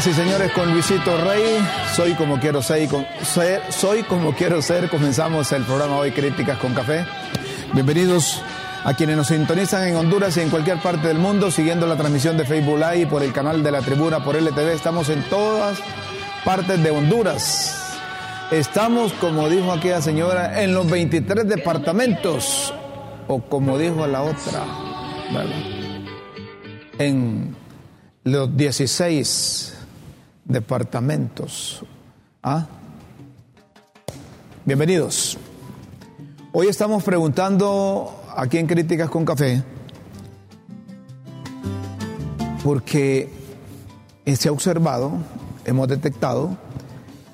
Señoras y señores, con Luisito Rey, soy como quiero ser, soy como quiero ser. Comenzamos el programa hoy Críticas con Café. Bienvenidos a quienes nos sintonizan en Honduras y en cualquier parte del mundo, siguiendo la transmisión de Facebook Live por el canal de la Tribuna por LTV. Estamos en todas partes de Honduras. Estamos, como dijo aquella señora, en los 23 departamentos, o como dijo la otra, en los 16 departamentos. ¿Ah? Bienvenidos. Hoy estamos preguntando aquí en Críticas con Café, porque se ha observado, hemos detectado,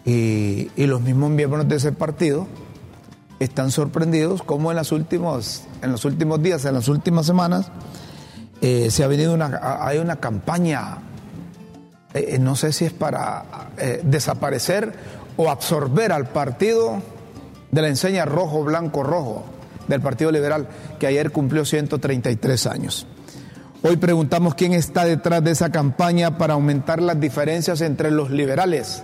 y, y los mismos miembros de ese partido están sorprendidos como en, las últimos, en los últimos días, en las últimas semanas, eh, se ha venido una, hay una campaña, eh, no sé si es para eh, desaparecer o absorber al partido de la enseña rojo, blanco, rojo del Partido Liberal, que ayer cumplió 133 años. Hoy preguntamos quién está detrás de esa campaña para aumentar las diferencias entre los liberales.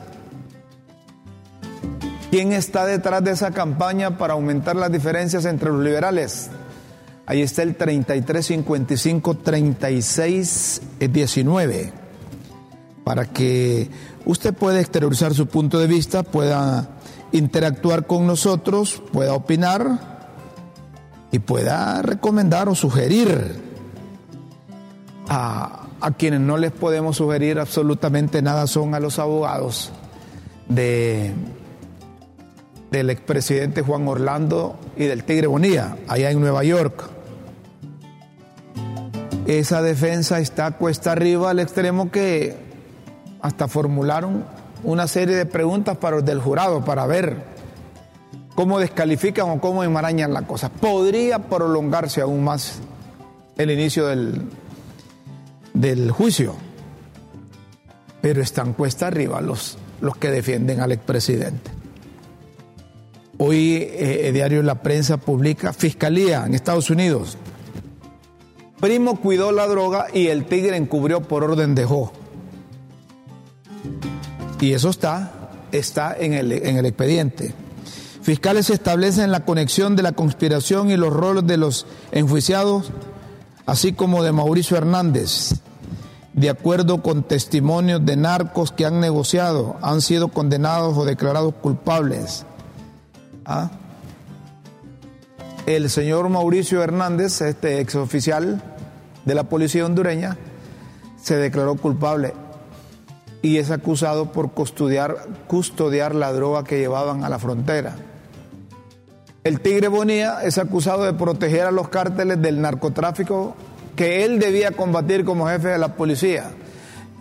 ¿Quién está detrás de esa campaña para aumentar las diferencias entre los liberales? Ahí está el 33 55 36 19 para que usted pueda exteriorizar su punto de vista, pueda interactuar con nosotros, pueda opinar y pueda recomendar o sugerir a, a quienes no les podemos sugerir absolutamente nada son a los abogados de del expresidente Juan Orlando y del Tigre Bonilla, allá en Nueva York. Esa defensa está cuesta arriba al extremo que hasta formularon una serie de preguntas para los del jurado para ver cómo descalifican o cómo enmarañan la cosa. Podría prolongarse aún más el inicio del, del juicio, pero están cuesta arriba los, los que defienden al expresidente. Hoy eh, diario La Prensa publica Fiscalía en Estados Unidos. Primo cuidó la droga y el tigre encubrió por orden de Jo. Y eso está, está en el, en el expediente. Fiscales establecen la conexión de la conspiración y los roles de los enjuiciados, así como de Mauricio Hernández. De acuerdo con testimonios de narcos que han negociado, han sido condenados o declarados culpables. ¿Ah? El señor Mauricio Hernández, este exoficial de la policía hondureña, se declaró culpable y es acusado por custodiar, la droga que llevaban a la frontera. El Tigre Bonilla es acusado de proteger a los cárteles del narcotráfico que él debía combatir como jefe de la policía.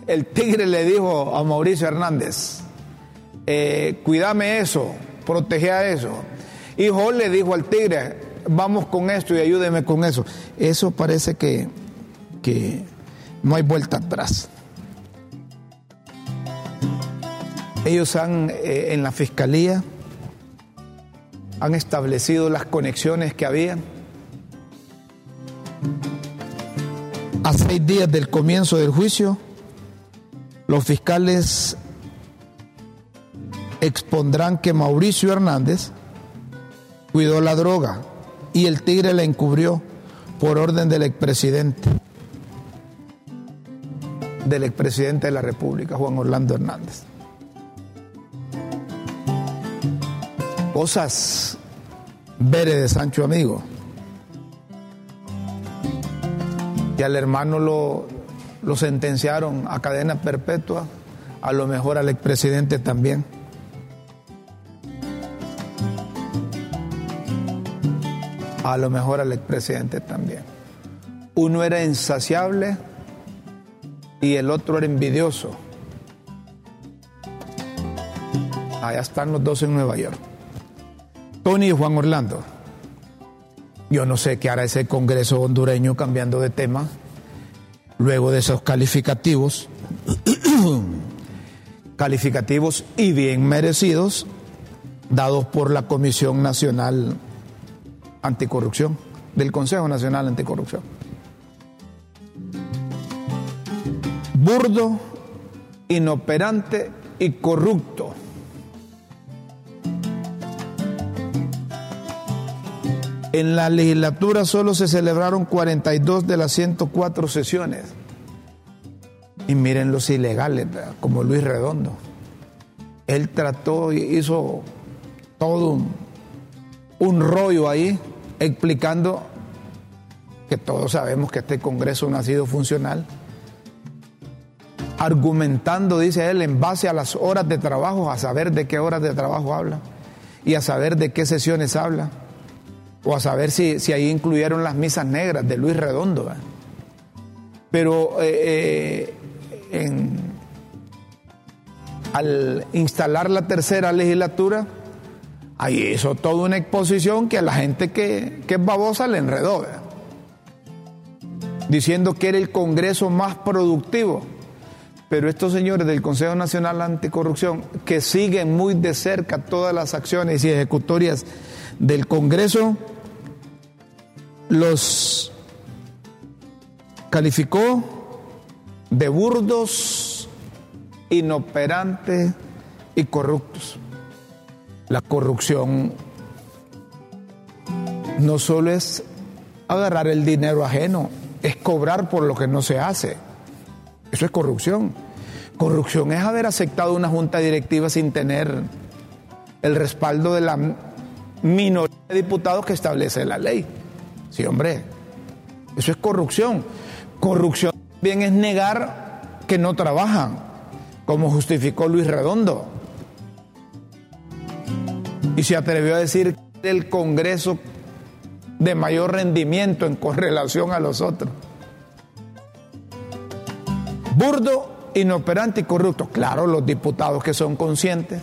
El Tigre le dijo a Mauricio Hernández, eh, cuídame eso, protege a eso. Y Joel le dijo al Tigre, vamos con esto y ayúdeme con eso. Eso parece que, que no hay vuelta atrás. Ellos han, eh, en la fiscalía, han establecido las conexiones que había. A seis días del comienzo del juicio, los fiscales expondrán que Mauricio Hernández cuidó la droga y el tigre la encubrió por orden del expresidente. del expresidente de la República, Juan Orlando Hernández. Cosas veres de Sancho Amigo. Y al hermano lo, lo sentenciaron a cadena perpetua, a lo mejor al expresidente también. A lo mejor al expresidente también. Uno era insaciable y el otro era envidioso. Allá están los dos en Nueva York. Tony y Juan Orlando. Yo no sé qué hará ese Congreso hondureño cambiando de tema luego de esos calificativos, calificativos y bien merecidos dados por la Comisión Nacional Anticorrupción, del Consejo Nacional Anticorrupción. Burdo, inoperante y corrupto. En la legislatura solo se celebraron 42 de las 104 sesiones. Y miren los ilegales, como Luis Redondo. Él trató y hizo todo un, un rollo ahí explicando que todos sabemos que este Congreso no ha sido funcional. Argumentando, dice él, en base a las horas de trabajo, a saber de qué horas de trabajo habla y a saber de qué sesiones habla o a saber si, si ahí incluyeron las misas negras de Luis Redondo. Pero eh, eh, al instalar la tercera legislatura, ahí hizo toda una exposición que a la gente que, que es babosa le enredó, diciendo que era el Congreso más productivo. Pero estos señores del Consejo Nacional Anticorrupción, que siguen muy de cerca todas las acciones y ejecutorias del Congreso, los calificó de burdos, inoperantes y corruptos. La corrupción no solo es agarrar el dinero ajeno, es cobrar por lo que no se hace. Eso es corrupción. Corrupción es haber aceptado una junta directiva sin tener el respaldo de la minoría de diputados que establece la ley. Sí, hombre, eso es corrupción. Corrupción también es negar que no trabajan, como justificó Luis Redondo. Y se atrevió a decir que el Congreso de mayor rendimiento en correlación a los otros. Burdo, inoperante y corrupto. Claro, los diputados que son conscientes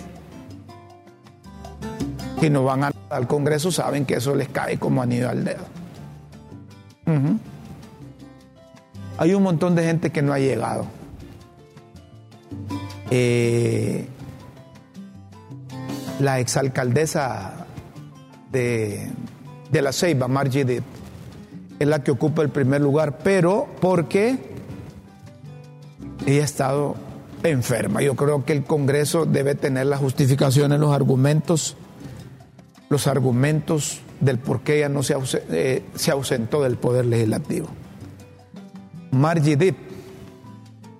que no van al Congreso saben que eso les cae como anillo al dedo. Hay un montón de gente que no ha llegado. Eh, la exalcaldesa de, de la Ceiba, Margie Dipp, es la que ocupa el primer lugar, pero porque ella ha estado enferma. Yo creo que el Congreso debe tener la justificación en los argumentos, los argumentos del por qué ella no se, eh, se ausentó del poder legislativo. Margie Dipp,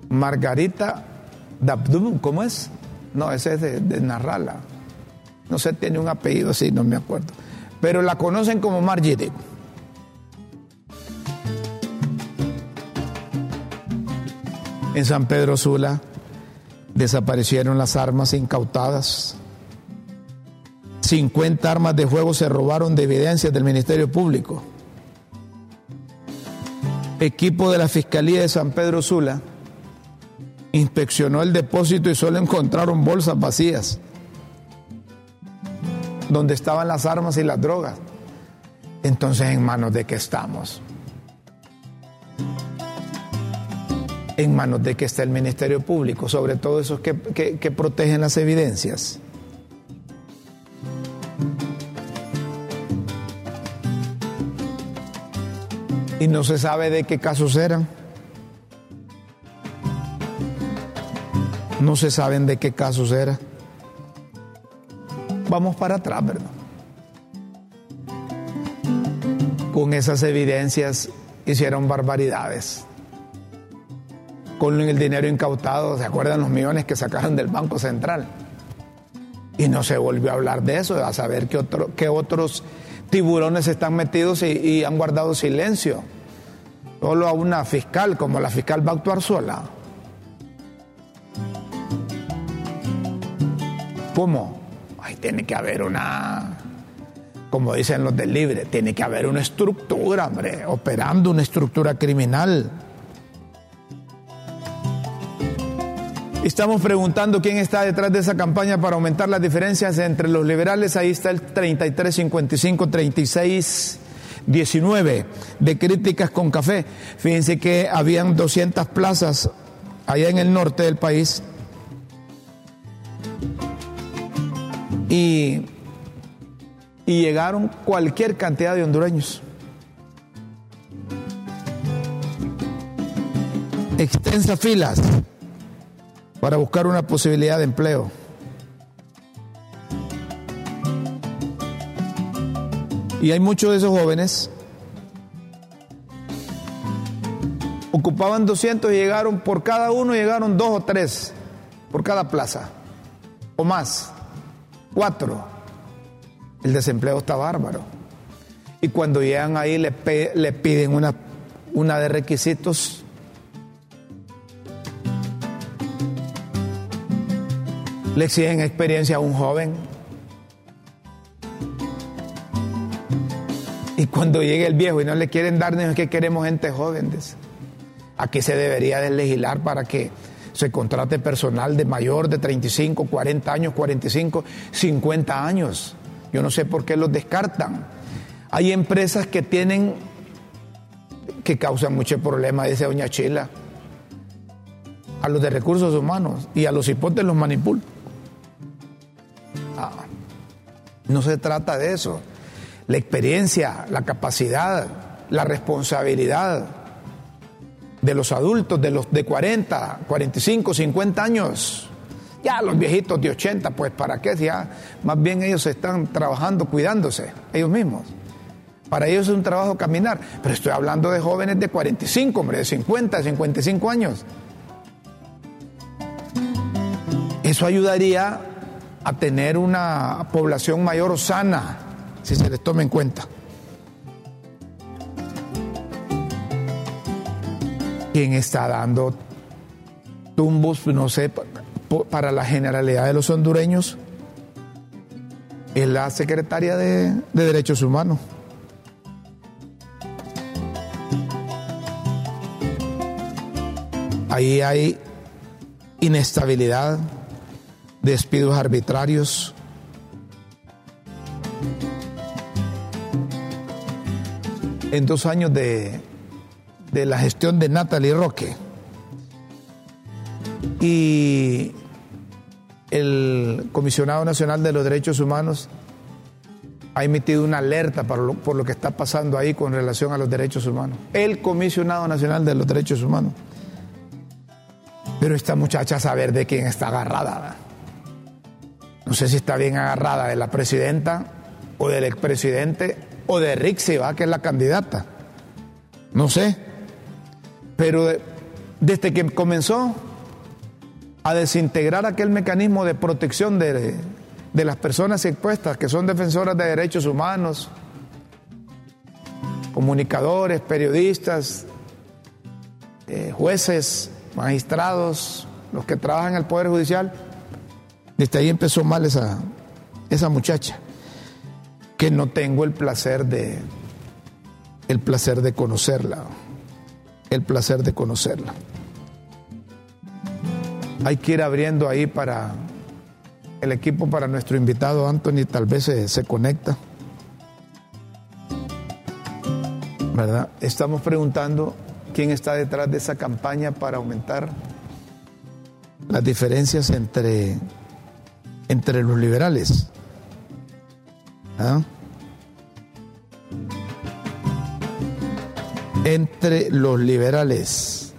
Margarita Dabdum, ¿cómo es? No, ese es de, de, Narrala. No sé, tiene un apellido así, no me acuerdo. Pero la conocen como Margie Dipp. En San Pedro Sula desaparecieron las armas incautadas 50 armas de fuego se robaron de evidencias del Ministerio Público. Equipo de la Fiscalía de San Pedro Sula inspeccionó el depósito y solo encontraron bolsas vacías donde estaban las armas y las drogas. Entonces, ¿en manos de qué estamos? En manos de qué está el Ministerio Público, sobre todo esos que, que, que protegen las evidencias. Y no se sabe de qué casos eran. No se saben de qué casos eran. Vamos para atrás, ¿verdad? Con esas evidencias hicieron barbaridades. con el dinero incautado, ¿se acuerdan los millones que sacaron del Banco Central? Y no se volvió a hablar de eso, a saber qué, otro, qué otros tiburones están metidos y, han guardado silencio. Solo a una fiscal, como la fiscal va a actuar sola. ¿Cómo? Ahí tiene que haber una, como dicen los del libre, tiene que haber una estructura, hombre, operando una estructura criminal. Estamos preguntando quién está detrás de esa campaña para aumentar las diferencias entre los liberales. Ahí está el 33, 55, 36, 19 de críticas con café. Fíjense que habían 200 plazas allá en el norte del país. Y, y llegaron cualquier cantidad de hondureños. Extensas filas para buscar una posibilidad de empleo. Y hay muchos de esos jóvenes. Ocupaban 200 y llegaron, por cada uno llegaron dos o tres, por cada plaza, o más, cuatro. El desempleo está bárbaro. Y cuando llegan ahí le, le piden una, una de requisitos le exigen experiencia a un joven. Y cuando llegue el viejo y no le quieren dar, es que queremos gente joven. Aquí se debería de legislar para que se contrate personal de mayor de 35, 40 años, 45, 50 años. Yo no sé por qué los descartan. Hay empresas que tienen, que causan mucho problema, dice doña Chila. A los de recursos humanos y a los hipotes los manipulan. No se trata de eso. La experiencia, la capacidad, la responsabilidad de los adultos, de los de 40, 45, 50 años. Ya los viejitos de 80, pues para qué, ya más bien ellos están trabajando, cuidándose, ellos mismos. Para ellos es un trabajo caminar, pero estoy hablando de jóvenes de 45, hombre, de 50, 55 años. Eso ayudaría a tener una población mayor sana, si se les toma en cuenta. ¿Quién está dando tumbos, no sé, para la generalidad de los hondureños? Es la secretaria de, de Derechos Humanos. Ahí hay inestabilidad, despidos arbitrarios. En dos años de, de la gestión de Natalie Roque y el Comisionado Nacional de los Derechos Humanos ha emitido una alerta por lo, por lo que está pasando ahí con relación a los derechos humanos. El Comisionado Nacional de los Derechos Humanos. Pero esta muchacha saber de quién está agarrada. No sé si está bien agarrada de la presidenta o del expresidente o de Rixi, ¿va? que es la candidata. No sé. Pero desde que comenzó a desintegrar aquel mecanismo de protección de, de las personas expuestas, que son defensoras de derechos humanos, comunicadores, periodistas, eh, jueces, magistrados, los que trabajan en el Poder Judicial, desde ahí empezó mal esa, esa muchacha, que no tengo el placer de, el placer de conocerla, el placer de conocerla. Hay que ir abriendo ahí para el equipo, para nuestro invitado Anthony, tal vez se, se conecta. ¿Verdad? Estamos preguntando quién está detrás de esa campaña para aumentar las diferencias entre entre los liberales. ¿Ah? Entre los liberales.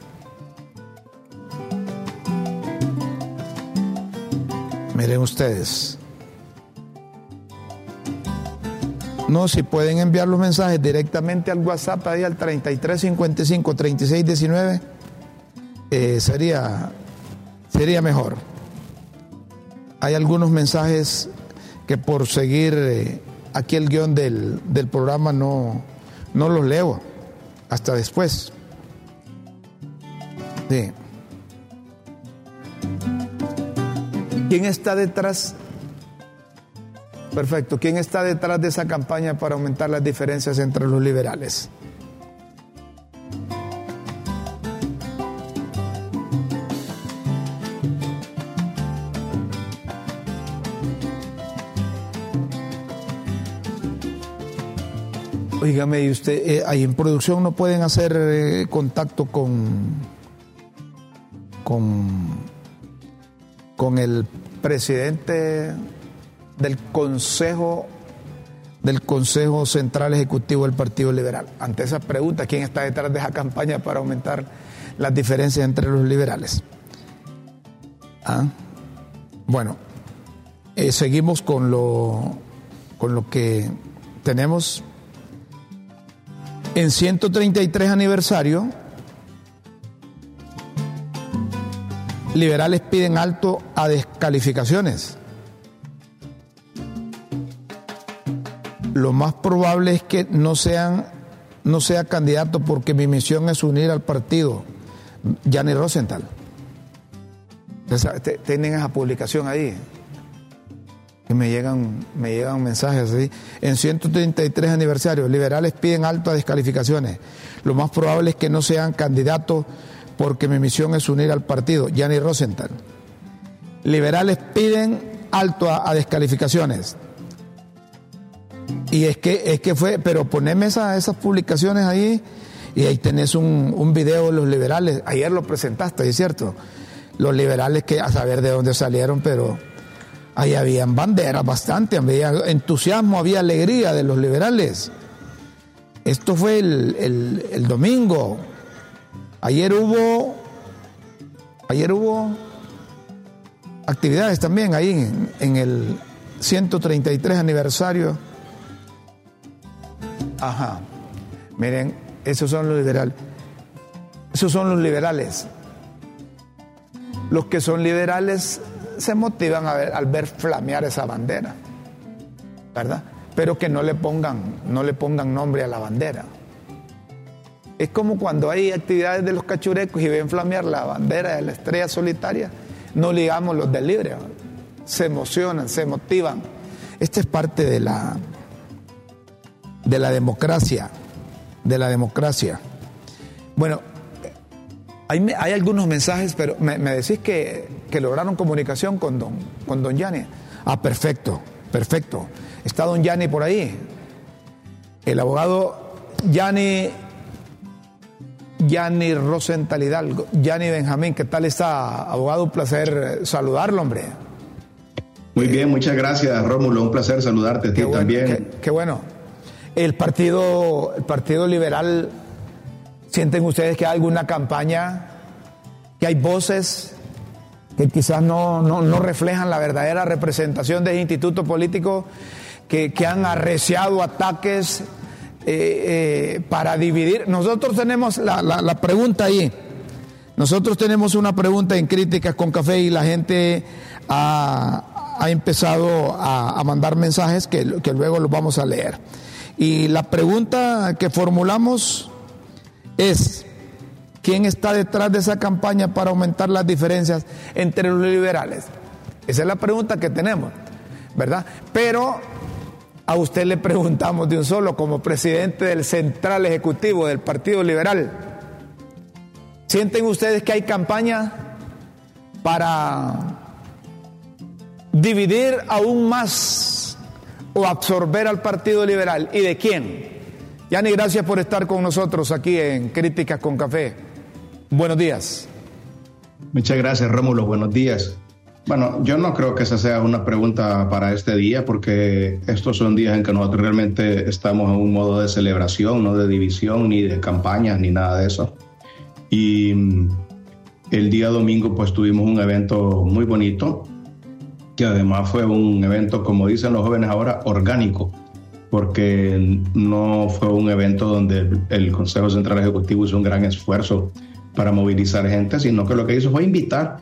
Miren ustedes. No, si pueden enviar los mensajes directamente al WhatsApp ahí al 3355 3619 eh, sería, sería mejor. Hay algunos mensajes que por seguir eh, aquí el guion del, del programa no, no los leo hasta después. Sí. ¿Quién está detrás? Perfecto. ¿Quién está detrás de esa campaña para aumentar las diferencias entre los liberales? Oígame, ¿y usted eh, ahí en producción no pueden hacer eh, contacto con, con, con el presidente del Consejo del Consejo Central Ejecutivo del Partido Liberal. Ante esa pregunta, ¿quién está detrás de esa campaña para aumentar las diferencias entre los liberales? ¿Ah? Bueno, eh, seguimos con lo, con lo que tenemos en 133 aniversario, liberales piden alto a descalificaciones. Lo más probable es que no sean no sea candidato porque mi misión es unir al partido. Gianni Rosenthal. Tienen esa publicación ahí me llegan, me llegan mensajes así. En 133 aniversarios, liberales piden altas descalificaciones. Lo más probable es que no sean candidatos porque mi misión es unir al partido. Gianni Rosenthal. Liberales piden alto a, descalificaciones. Y es que, es que fue, pero poneme esas publicaciones ahí y ahí tenés un, un video de los liberales. Ayer lo presentaste, es cierto. Los liberales que a saber de dónde salieron, pero Ahí habían banderas bastante, había entusiasmo, había alegría de los liberales. Esto fue el, domingo. Ayer hubo, ayer hubo actividades también ahí en, en el 133 aniversario. Ajá. Miren, esos son los liberales. Esos son los liberales. Los que son liberales se motivan al ver flamear esa bandera, ¿verdad? Pero que no le pongan, no le pongan nombre a la bandera. Es como cuando hay actividades de los cachurecos y ven flamear la bandera de la estrella solitaria, no ligamos los del libre, se emocionan, se motivan. Esta es parte de la, de la democracia, de la democracia. Bueno, hay, algunos mensajes, pero me, decís que, lograron comunicación con don, con don Yanni. Ah, perfecto, perfecto. Está don Yanni por ahí. El abogado Yanni, Yanni Rosenthal Hidalgo, Yanni Benjamín, ¿qué tal está, abogado? Un placer saludarlo, hombre. Muy bien, muchas gracias, Rómulo. Un placer saludarte a ti también. Qué, qué, bueno. El partido, el partido Liberal ¿Sienten ustedes que hay alguna campaña, que hay voces que quizás no, reflejan la verdadera representación del instituto político, que, han arreciado ataques eh, eh, para dividir? Nosotros tenemos la, pregunta ahí. Nosotros tenemos una pregunta en críticas con café y la gente ha, empezado a, mandar mensajes que, que luego los vamos a leer. Y la pregunta que formulamos es quién está detrás de esa campaña para aumentar las diferencias entre los liberales. Esa es la pregunta que tenemos, ¿verdad? Pero a usted le preguntamos de un solo, como presidente del Central Ejecutivo del Partido Liberal, ¿sienten ustedes que hay campaña para dividir aún más o absorber al Partido Liberal? ¿Y de quién? Yani, gracias por estar con nosotros aquí en Críticas con Café. Buenos días. Muchas gracias, Rómulo. Buenos días. Bueno, yo no creo que esa sea una pregunta para este día, porque estos son días en que nosotros realmente estamos en un modo de celebración, no de división, ni de campañas, ni nada de eso. Y mm, el día domingo, pues tuvimos un evento muy bonito, que además fue un evento, como dicen los jóvenes ahora, orgánico porque no fue un evento donde el Consejo Central Ejecutivo hizo un gran esfuerzo para movilizar gente, sino que lo que hizo fue invitar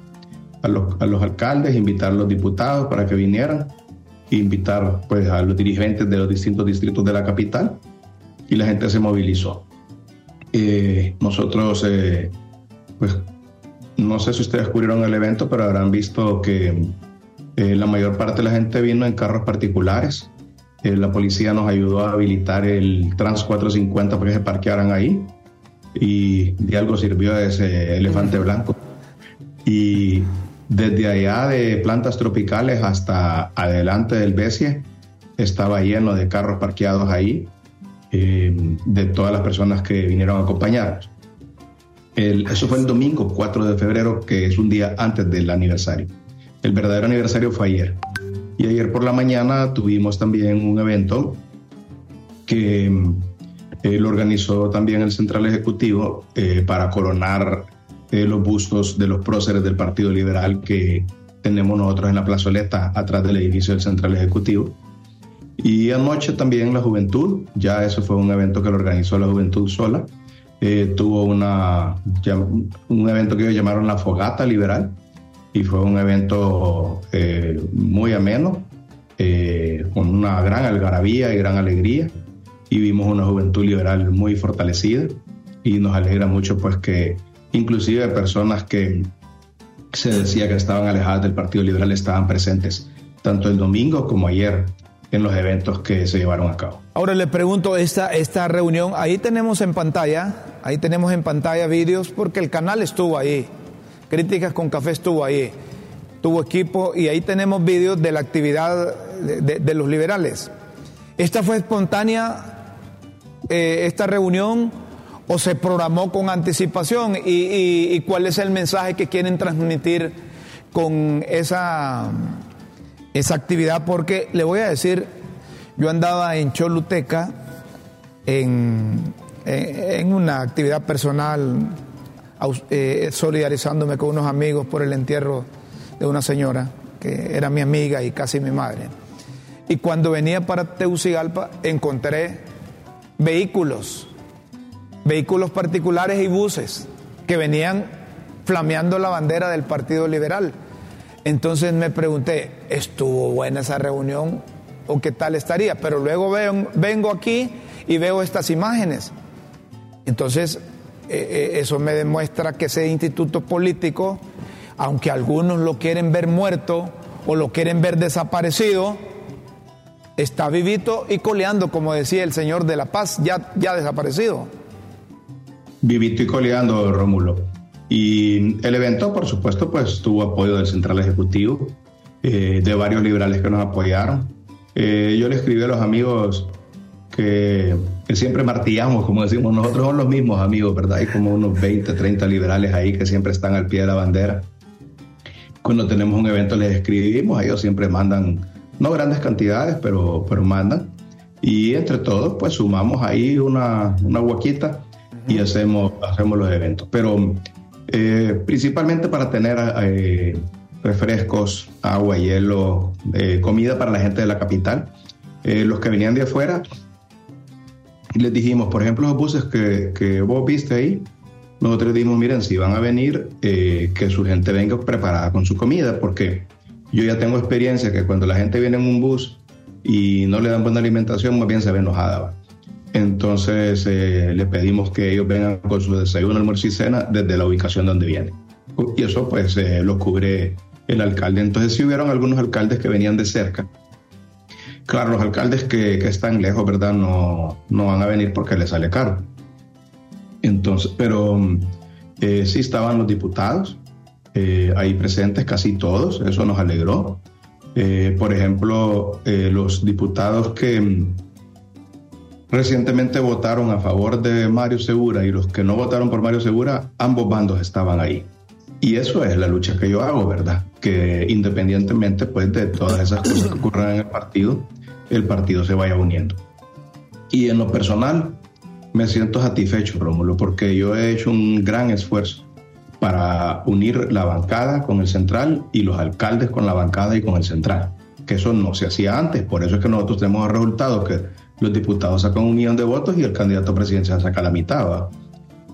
a los, alcaldes, invitar a los diputados para que vinieran, invitar pues, a los dirigentes de los distintos distritos de la capital y la gente se movilizó. Eh, nosotros, eh, pues, no sé si ustedes cubrieron el evento, pero habrán visto que eh, la mayor parte de la gente vino en carros particulares. La policía nos ayudó a habilitar el Trans 450 para que se parquearan ahí y de algo sirvió ese elefante blanco. Y desde allá de plantas tropicales hasta adelante del Besie estaba lleno de carros parqueados ahí, eh, de todas las personas que vinieron a acompañarnos. eso fue el domingo 4 de febrero, que es un día antes del aniversario. El verdadero aniversario fue ayer. Y ayer por la mañana tuvimos también un evento que eh, lo organizó también el Central Ejecutivo eh, para coronar eh, los bustos de los próceres del Partido Liberal que tenemos nosotros en la plazoleta atrás del edificio del Central Ejecutivo. Y anoche también la juventud, ya eso fue un evento que lo organizó la juventud sola, tuvo una, un evento que ellos llamaron la Fogata Liberal y fue un evento muy ameno, con una gran algarabía y gran alegría. Y vimos una juventud liberal muy fortalecida. Y nos alegra mucho pues que inclusive personas que se decía que estaban alejadas del Partido Liberal estaban presentes tanto el domingo como ayer en los eventos que se llevaron a cabo. Ahora le pregunto, esta, esta reunión, ahí tenemos en pantalla, ahí tenemos en pantalla vídeos porque el canal estuvo ahí, Críticas con Café estuvo ahí, tuvo equipo y ahí tenemos vídeos de la actividad de, los liberales. ¿Esta fue espontánea eh, esta reunión o se programó con anticipación y, cuál es el mensaje que quieren transmitir con esa, esa actividad, porque le voy a decir, yo andaba en Choluteca en, en una actividad personal, eh, solidarizándome con unos amigos por el entierro de una señora que era mi amiga y casi mi madre. Y cuando venía para Teucigalpa encontré vehículos, vehículos particulares y buses que venían flameando la bandera del Partido Liberal. Entonces me pregunté, ¿estuvo buena esa reunión o qué tal estaría? Pero luego vengo aquí y veo estas imágenes. Entonces, eh, eh, eso me demuestra que ese instituto político, aunque algunos lo quieren ver muerto o lo quieren ver desaparecido, está vivito y coleando, como decía el señor de la paz, ya, ya desaparecido. Vivito y coleando, Rómulo. Y el evento, por supuesto, pues tuvo apoyo del Central Ejecutivo, eh, de varios liberales que nos apoyaron. Yo le escribí a los amigos que, que, siempre martillamos, como decimos, nosotros somos los mismos amigos, ¿verdad? Hay como unos 20, 30 liberales ahí que siempre están al pie de la bandera. Cuando tenemos un evento les escribimos, ellos siempre mandan no grandes cantidades, pero, pero mandan. Y entre todos, pues sumamos ahí una, una huaquita y hacemos, hacemos los eventos. Pero eh, principalmente para tener eh, refrescos, agua, hielo, eh, comida para la gente de la capital. los que venían de afuera, les dijimos, por ejemplo, los buses que, que vos viste ahí, nosotros dijimos, miren, si van a venir, que su gente venga preparada con su comida, porque yo ya tengo experiencia que cuando la gente viene en un bus y no le dan buena alimentación, más bien se ve enojada. Entonces eh, le pedimos que ellos vengan con su desayuno, almuerzo y cena desde la ubicación donde vienen. Y eso pues eh, lo cubre el alcalde. Entonces si hubieron algunos alcaldes que venían de cerca. Claro, los alcaldes que, están lejos, ¿verdad? No, no van a venir porque les sale caro. Entonces, pero eh, sí estaban los diputados, eh, ahí presentes casi todos, eso nos alegró. Eh, por ejemplo, eh, los diputados que mm, recientemente votaron a favor de Mario Segura y los que no votaron por Mario Segura, ambos bandos estaban ahí. Y eso es la lucha que yo hago, ¿verdad? Que independientemente pues, de todas esas cosas que ocurran en el partido, el partido se vaya uniendo. Y en lo personal, me siento satisfecho, Rómulo, porque yo he hecho un gran esfuerzo para unir la bancada con el central y los alcaldes con la bancada y con el central, que eso no se hacía antes, por eso es que nosotros tenemos el resultado que los diputados sacan un millón de votos y el candidato presidencial saca la mitad.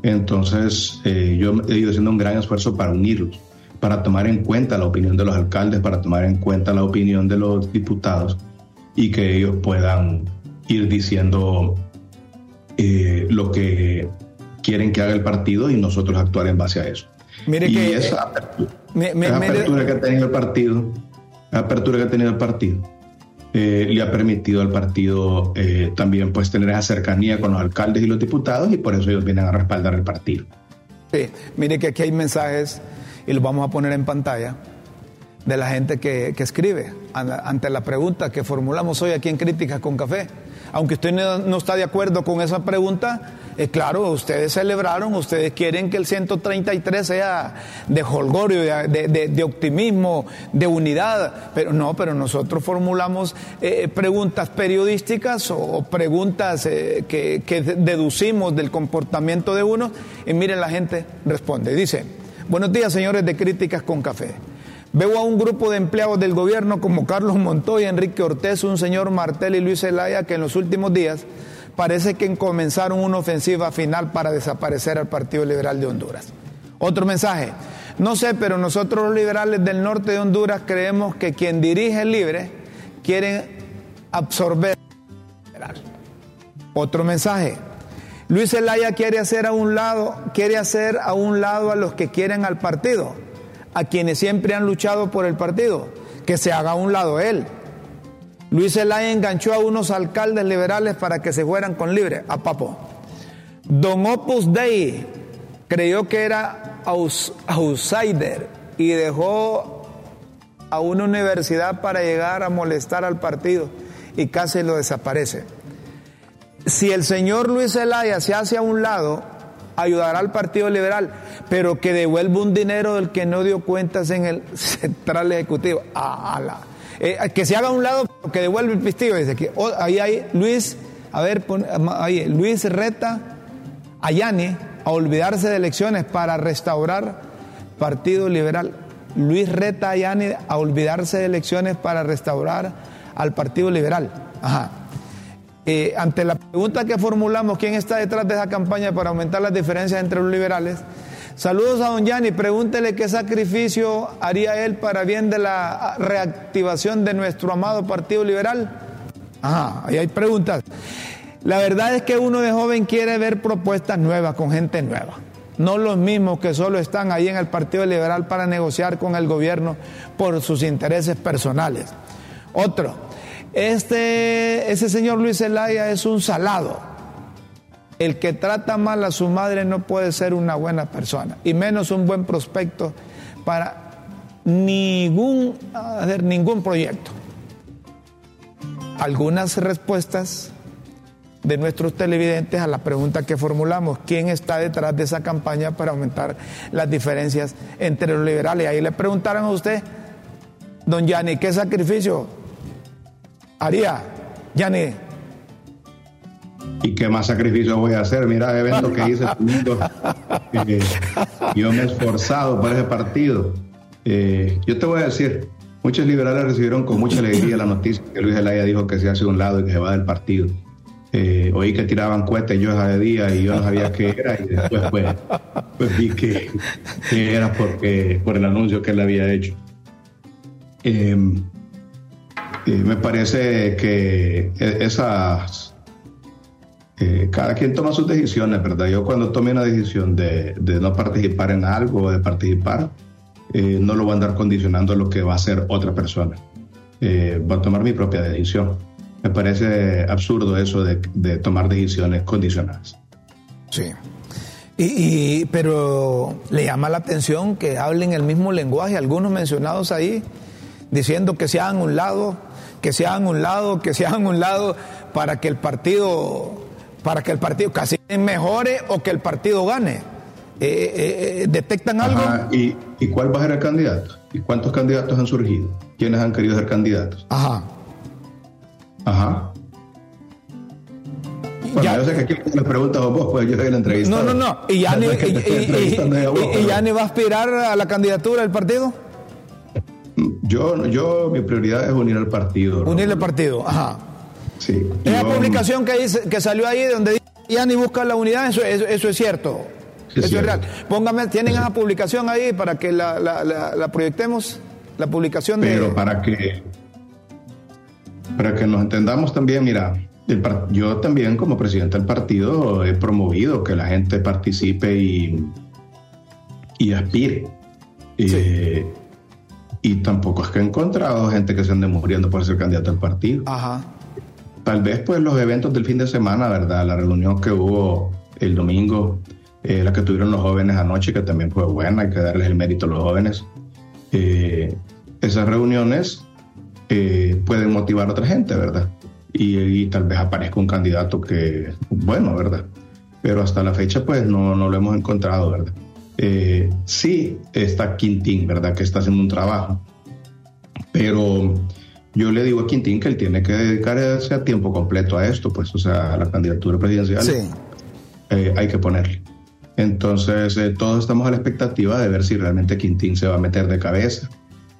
Entonces, eh, yo he ido haciendo un gran esfuerzo para unirlos, para tomar en cuenta la opinión de los alcaldes, para tomar en cuenta la opinión de los diputados y que ellos puedan ir diciendo eh, lo que quieren que haga el partido y nosotros actuar en base a eso. Mire y que esa apertura, que ha tenido el partido, la apertura que ha tenido el partido, eh, le ha permitido al partido eh, también pues tener esa cercanía con los alcaldes y los diputados y por eso ellos vienen a respaldar el partido. Sí, mire que aquí hay mensajes y los vamos a poner en pantalla de la gente que, que escribe ante la pregunta que formulamos hoy aquí en Críticas con Café. Aunque usted no, está de acuerdo con esa pregunta, eh, claro, ustedes celebraron, ustedes quieren que el 133 sea de holgorio, de, optimismo, de unidad, pero no, pero nosotros formulamos eh, preguntas periodísticas o, preguntas eh, que, que deducimos del comportamiento de uno. Y miren la gente responde, dice, buenos días señores de Críticas con Café. Veo a un grupo de empleados del gobierno como Carlos Montoya, Enrique Ortez, un señor Martel y Luis Zelaya que en los últimos días parece que comenzaron una ofensiva final para desaparecer al Partido Liberal de Honduras. Otro mensaje. No sé, pero nosotros los liberales del norte de Honduras creemos que quien dirige el libre quiere absorber. Otro mensaje. Luis Zelaya quiere hacer a un lado, quiere hacer a un lado a los que quieren al partido a quienes siempre han luchado por el partido, que se haga a un lado él. Luis Zelaya enganchó a unos alcaldes liberales para que se fueran con libre, a Papo. Don Opus Dei creyó que era outsider y dejó a una universidad para llegar a molestar al partido y casi lo desaparece. Si el señor Luis Zelaya se hace a un lado, ayudará al Partido Liberal, pero que devuelva un dinero del que no dio cuentas en el Central Ejecutivo. Eh, que se haga a un lado, que devuelva el pistillo. Dice que oh, ahí hay Luis, a ver, ahí, Luis reta a Yane a olvidarse de elecciones para restaurar Partido Liberal. Luis reta a Yane a olvidarse de elecciones para restaurar al Partido Liberal. Ajá. Eh, ante la pregunta que formulamos, ¿quién está detrás de esa campaña para aumentar las diferencias entre los liberales? Saludos a don Yanni, pregúntele qué sacrificio haría él para bien de la reactivación de nuestro amado Partido Liberal. Ajá, ahí hay preguntas. La verdad es que uno de joven quiere ver propuestas nuevas con gente nueva. No los mismos que solo están ahí en el Partido Liberal para negociar con el gobierno por sus intereses personales. Otro, este, ese señor Luis Zelaya es un salado. El que trata mal a su madre no puede ser una buena persona, y menos un buen prospecto para ningún, hacer ningún proyecto. Algunas respuestas de nuestros televidentes a la pregunta que formulamos, ¿quién está detrás de esa campaña para aumentar las diferencias entre los liberales? Ahí le preguntaron a usted, don Yanni, ¿qué sacrificio haría, Yanni. ¿Y qué más sacrificio voy a hacer? Mira el evento que hice. Eh, yo me he esforzado para ese partido. Eh, yo te voy a decir, muchos liberales recibieron con mucha alegría la noticia que Luis Zelaya dijo que se hace un lado y que se va del partido. Eh, oí que tiraban cohetes yo esa de día y yo no sabía qué era y después pues, pues vi que, era porque, por el anuncio que él había hecho. Eh, me parece que e, esas... Eh, cada quien toma sus decisiones, ¿verdad? Yo cuando tome una decisión de, no participar en algo o de participar, eh, no lo voy a andar condicionando a lo que va a hacer otra persona. Eh, voy a tomar mi propia decisión. Me parece absurdo eso de, tomar decisiones condicionadas. Sí. Y, pero le llama la atención que hablen el mismo lenguaje, algunos mencionados ahí, diciendo que se hagan un lado que se hagan un lado, que se hagan un lado para que el partido, para que el partido casi mejore o que el partido gane. Eh, eh, eh, ¿Detectan algo? ¿Y, ¿Y, cuál va a ser el candidato? ¿Y cuántos candidatos han surgido? ¿Quiénes han querido ser candidatos? Ajá. Ajá. Bueno, yo sé que aquí le preguntas vos, pues yo soy el entrevistado. No, no, no. ¿Y ya, ni, y, ya ni va a aspirar a la candidatura del partido? Yo, yo, mi prioridad es unir al partido. Unir al partido, ajá. Sí. Esa publicación que, dice, que salió ahí donde dice ya ni busca la unidad, eso, eso, es cierto. Eso es real. Póngame, ¿tienen esa publicación ahí para que la, la, proyectemos? La publicación de... Pero para que, para que nos entendamos también, mira, yo también como presidente del partido he promovido que la gente participe y, y aspire. Eh, y tampoco es que he encontrado gente que se ande muriendo por ser candidato al partido. Ajá. Tal vez pues los eventos del fin de semana, ¿verdad? La reunión que hubo el domingo, eh, la que tuvieron los jóvenes anoche, que también fue buena, hay que darles el mérito a los jóvenes. Eh, esas reuniones eh, pueden motivar a otra gente, ¿verdad? Y, tal vez aparezca un candidato que, bueno, ¿verdad? Pero hasta la fecha pues no, no lo hemos encontrado, ¿verdad? Sí está Quintín, ¿verdad? Que está haciendo un trabajo. Pero yo le digo a Quintín que él tiene que dedicarse a tiempo completo a esto, pues, o sea, a la candidatura presidencial. Sí. Eh, hay que ponerle. Entonces, eh, todos estamos a la expectativa de ver si realmente Quintín se va a meter de cabeza,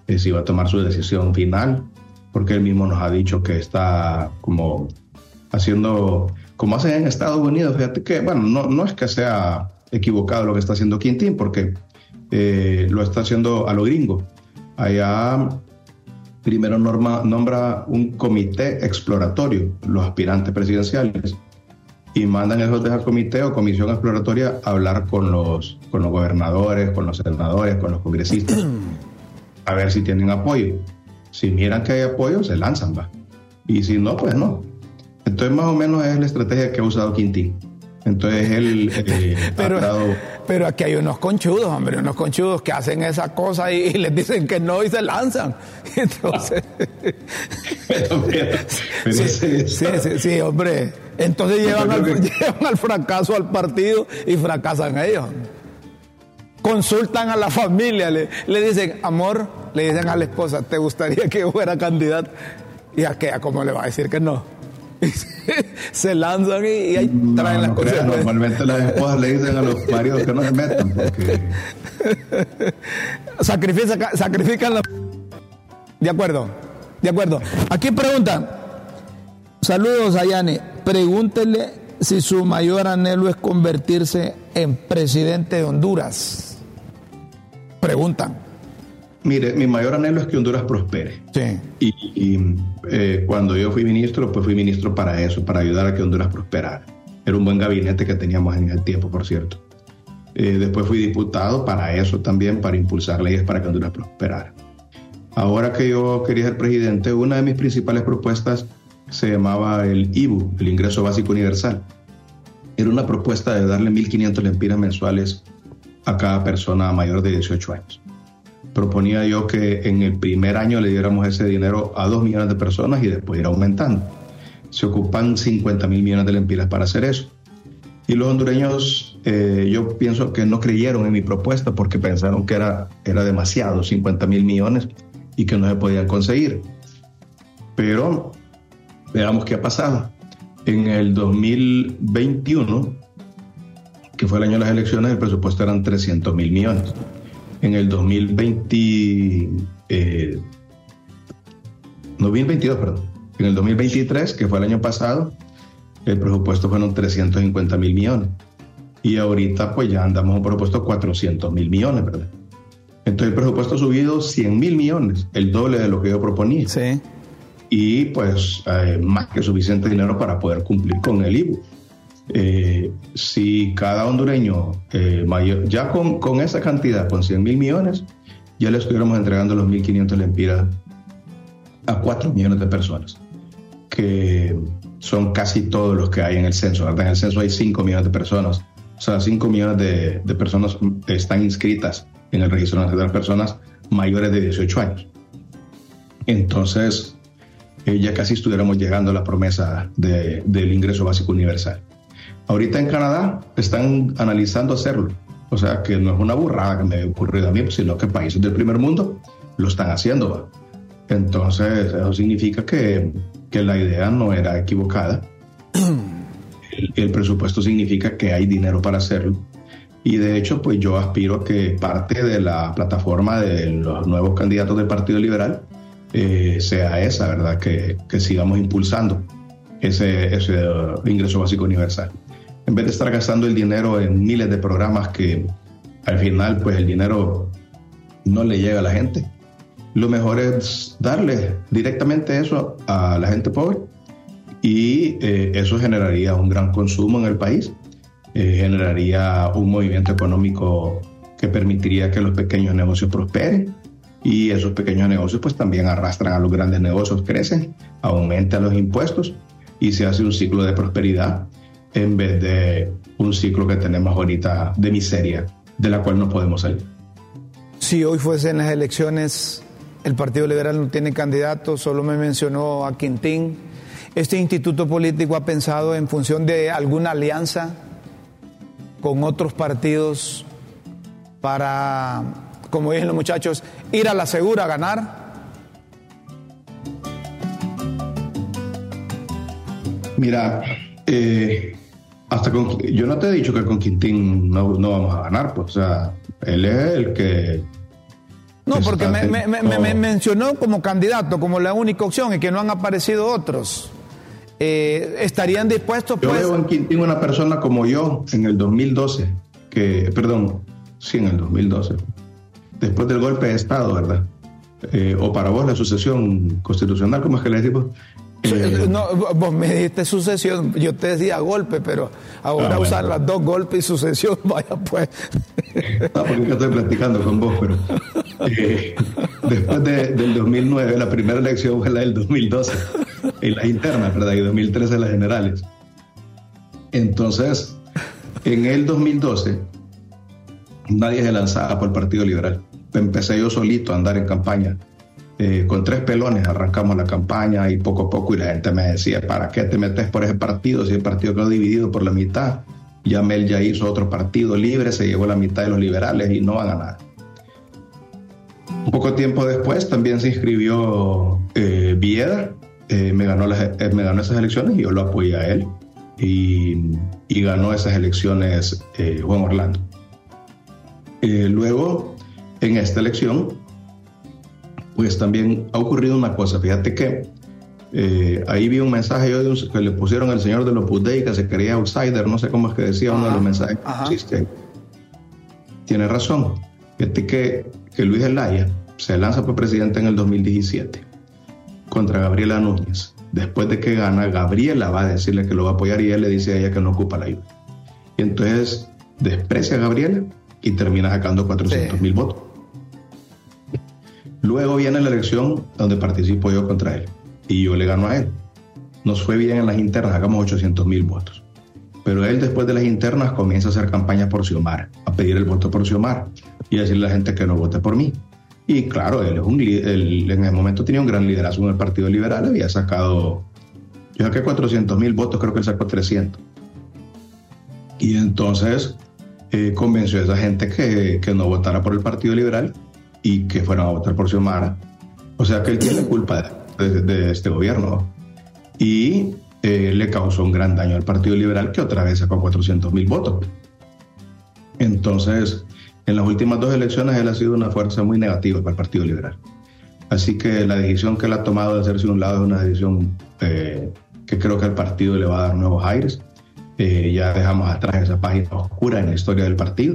eh, si va a tomar su decisión final, porque él mismo nos ha dicho que está como haciendo, como hacen en Estados Unidos, fíjate que, bueno, no, no es que sea equivocado lo que está haciendo Quintín, porque lo está haciendo a lo gringo. Allá primero norma, nombra un comité exploratorio, los aspirantes presidenciales, y mandan esos de ese comité o comisión exploratoria a hablar con los, con los gobernadores, con los senadores, con los congresistas, a ver si tienen apoyo. Si miran que hay apoyo, se lanzan, va. Y si no, pues no. Entonces, más o menos es la estrategia que ha usado Quintín. Entonces él eh, pero, pero aquí hay unos conchudos, hombre, unos conchudos que hacen esa cosa y, les dicen que no y se lanzan. Entonces. sí, sí, sí, hombre. Entonces llevan al, llevan al fracaso al partido y fracasan ellos. Consultan a la familia, le, le dicen, amor, le dicen a la esposa, ¿te gustaría que yo fuera candidato? Y a qué, a cómo le va a decir que no. se lanzan y, ahí traen las cosas. Normalmente las esposas le dicen a los maridos que no se metan porque... sacrifican, la... De acuerdo, de acuerdo. Aquí preguntan, saludos a Yani, pregúntele si su mayor anhelo es convertirse en presidente de Honduras. Preguntan. Mire, mi mayor anhelo es que Honduras prospere. Sí. Y, eh, cuando yo fui ministro, pues fui ministro para eso, para ayudar a que Honduras prosperara. Era un buen gabinete que teníamos en el tiempo, por cierto. Eh, después fui diputado para eso también, para impulsar leyes para que Honduras prosperara. Ahora que yo quería ser presidente, una de mis principales propuestas se llamaba el IBU, el Ingreso Básico Universal. Era una propuesta de darle 1.500 lempiras mensuales a cada persona mayor de 18 años proponía yo que en el primer año le diéramos ese dinero a dos millones de personas y después ir aumentando. Se ocupan 50 mil millones de lempiras para hacer eso. Y los hondureños, eh, yo pienso que no creyeron en mi propuesta porque pensaron que era, era demasiado, 50 mil millones, y que no se podían conseguir. Pero veamos qué ha pasado. En el 2021, que fue el año de las elecciones, el presupuesto eran 300 mil millones en el 2020, 2022, eh, perdón, en el 2023, que fue el año pasado, el presupuesto fueron 350 mil millones. Y ahorita pues ya andamos un presupuesto de 400 mil millones, ¿verdad? Entonces el presupuesto ha subido 100 mil millones, el doble de lo que yo proponía. Sí. Y pues eh, más que suficiente dinero para poder cumplir con el IBU. Eh, si cada hondureño eh, mayor, ya con, con, esa cantidad, con 100 mil millones, ya le estuviéramos entregando los 1.500 lempiras a 4 millones de personas, que son casi todos los que hay en el censo. En el censo hay 5 millones de personas, o sea, 5 millones de, de personas están inscritas en el registro nacional de personas mayores de 18 años. Entonces, eh, ya casi estuviéramos llegando a la promesa de, del ingreso básico universal. Ahorita en Canadá están analizando hacerlo. O sea, que no es una burrada que me haya ocurrido a mí, sino que países del primer mundo lo están haciendo. Entonces, eso significa que, que la idea no era equivocada. El, el, presupuesto significa que hay dinero para hacerlo. Y de hecho, pues yo aspiro a que parte de la plataforma de los nuevos candidatos del Partido Liberal eh, sea esa, ¿verdad? Que, que sigamos impulsando ese, ese ingreso básico universal. En vez de estar gastando el dinero en miles de programas que al final pues el dinero no le llega a la gente. Lo mejor es darle directamente eso a la gente pobre y eh, eso generaría un gran consumo en el país, eh, generaría un movimiento económico que permitiría que los pequeños negocios prosperen y esos pequeños negocios pues también arrastran a los grandes negocios, crecen, aumentan los impuestos y se hace un ciclo de prosperidad en vez de un ciclo que tenemos ahorita de miseria de la cual no podemos salir. Si hoy fuesen las elecciones, el Partido Liberal no tiene candidato, solo me mencionó a Quintín. ¿Este instituto político ha pensado en función de alguna alianza con otros partidos para, como dicen los muchachos, ir a la segura a ganar? Mira, eh, hasta con, yo no te he dicho que con Quintín no, no vamos a ganar, pues, o sea, él es el que no, porque me, me, me, mencionó como candidato, como la única opción, y que no han aparecido otros. Eh, ¿Estarían dispuestos? Pues? Yo veo en Quintín una persona como yo en el 2012, que, perdón, sí, en el 2012, después del golpe de Estado, ¿verdad? Eh, o para vos la sucesión constitucional, ¿cómo es que le decimos? Eh, no, vos me dijiste sucesión, yo te decía golpe, pero ahora ah, usar las dos golpes y sucesión, vaya pues. No, porque yo estoy platicando con vos, pero eh, después del 2009, la primera elección fue la del 2012, en las internas, ¿verdad? Y 2013 las generales. Entonces, en el 2012, nadie se lanzaba por el Partido Liberal. Empecé yo solito a andar en campaña eh, con tres pelones arrancamos la campaña y poco a poco y la gente me decía, ¿para qué te metes por ese partido si el partido quedó dividido por la mitad? Ya Mel ya hizo otro partido libre, se llevó la mitad de los liberales y no van a ganar. Un poco tiempo después también se inscribió eh, Vieda, eh, me, ganó me ganó esas elecciones y yo lo apoyé a él y, y ganó esas elecciones Juan Orlando. luego, en esta elección, pues también ha ocurrido una cosa. Fíjate que eh, ahí vi un mensaje que le pusieron al señor de los Budey que se quería outsider, no sé cómo es que decía uno de los mensajes que Tiene razón. Fíjate que, que Luis Elaya se lanza por presidente en el 2017 contra Gabriela Núñez. Después de que gana, Gabriela va a decirle que lo va a apoyar y él le dice a ella que no ocupa la ayuda. Y entonces desprecia a Gabriela y termina sacando 400 mil votos. Luego viene la elección donde participo yo contra él y yo le gano a él. Nos fue bien en las internas, sacamos 800 mil votos. Pero él después de las internas comienza a hacer campaña por Xiomar, a pedir el voto por Xiomar y a decirle a la gente que no vote por mí. Y claro, él, en ese momento tenía un gran liderazgo en el Partido Liberal, había sacado, yo saqué 400 mil votos, creo que él sacó 300. Y entonces eh, convenció a esa gente que, que no votara por el Partido Liberal y que fueron a votar por Xiomara. O sea que él tiene culpa de, este gobierno. Y eh, le causó un gran daño al Partido Liberal que otra vez sacó 400 mil votos. Entonces, en las últimas dos elecciones él ha sido una fuerza muy negativa para el Partido Liberal. Así que la decisión que él ha tomado de hacerse un lado es una decisión eh, que creo que al partido le va a dar nuevos aires. Eh, ya dejamos atrás esa página oscura en la historia del partido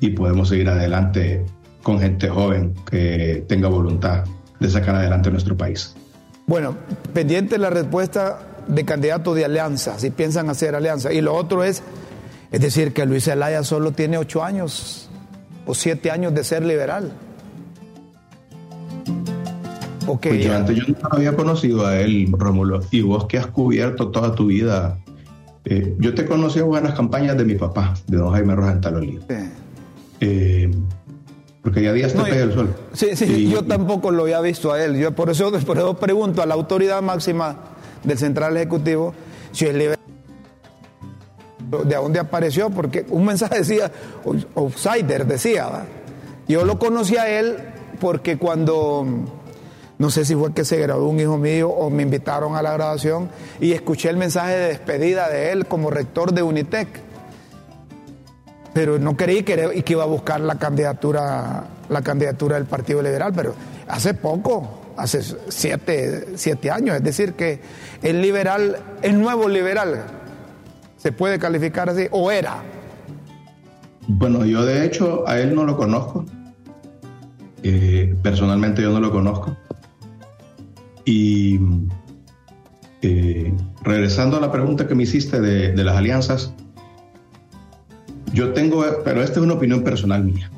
y podemos seguir adelante con gente joven que tenga voluntad de sacar adelante nuestro país. Bueno, pendiente la respuesta de candidato de alianza, si piensan hacer alianza. Y lo otro es, es decir, que Luis Zelaya solo tiene ocho años o siete años de ser liberal. Okay, pues yo antes yo no había conocido a él, Rómulo, y vos que has cubierto toda tu vida. Eh, yo te conocí en buenas campañas de mi papá, de don Jaime Rojas en Sí. Eh, porque ya días te el sol. Sí, sí, yo tampoco lo había visto a él. Yo por eso, por eso pregunto a la autoridad máxima del Central Ejecutivo si es liberal. ¿De dónde apareció? Porque un mensaje decía, outsider decía. Yo lo conocí a él porque cuando, no sé si fue que se graduó un hijo mío o me invitaron a la graduación y escuché el mensaje de despedida de él como rector de Unitec pero no creí que, iba a buscar la candidatura, la candidatura del Partido Liberal, pero hace poco, hace siete, años, es decir, que el liberal, el nuevo liberal, ¿Se puede calificar así? ¿O era? Bueno, yo de hecho a él no lo conozco. Eh, personalmente yo no lo conozco. Y eh, regresando a la pregunta que me hiciste de, las alianzas, yo tengo, pero esta es una opinión personal mía.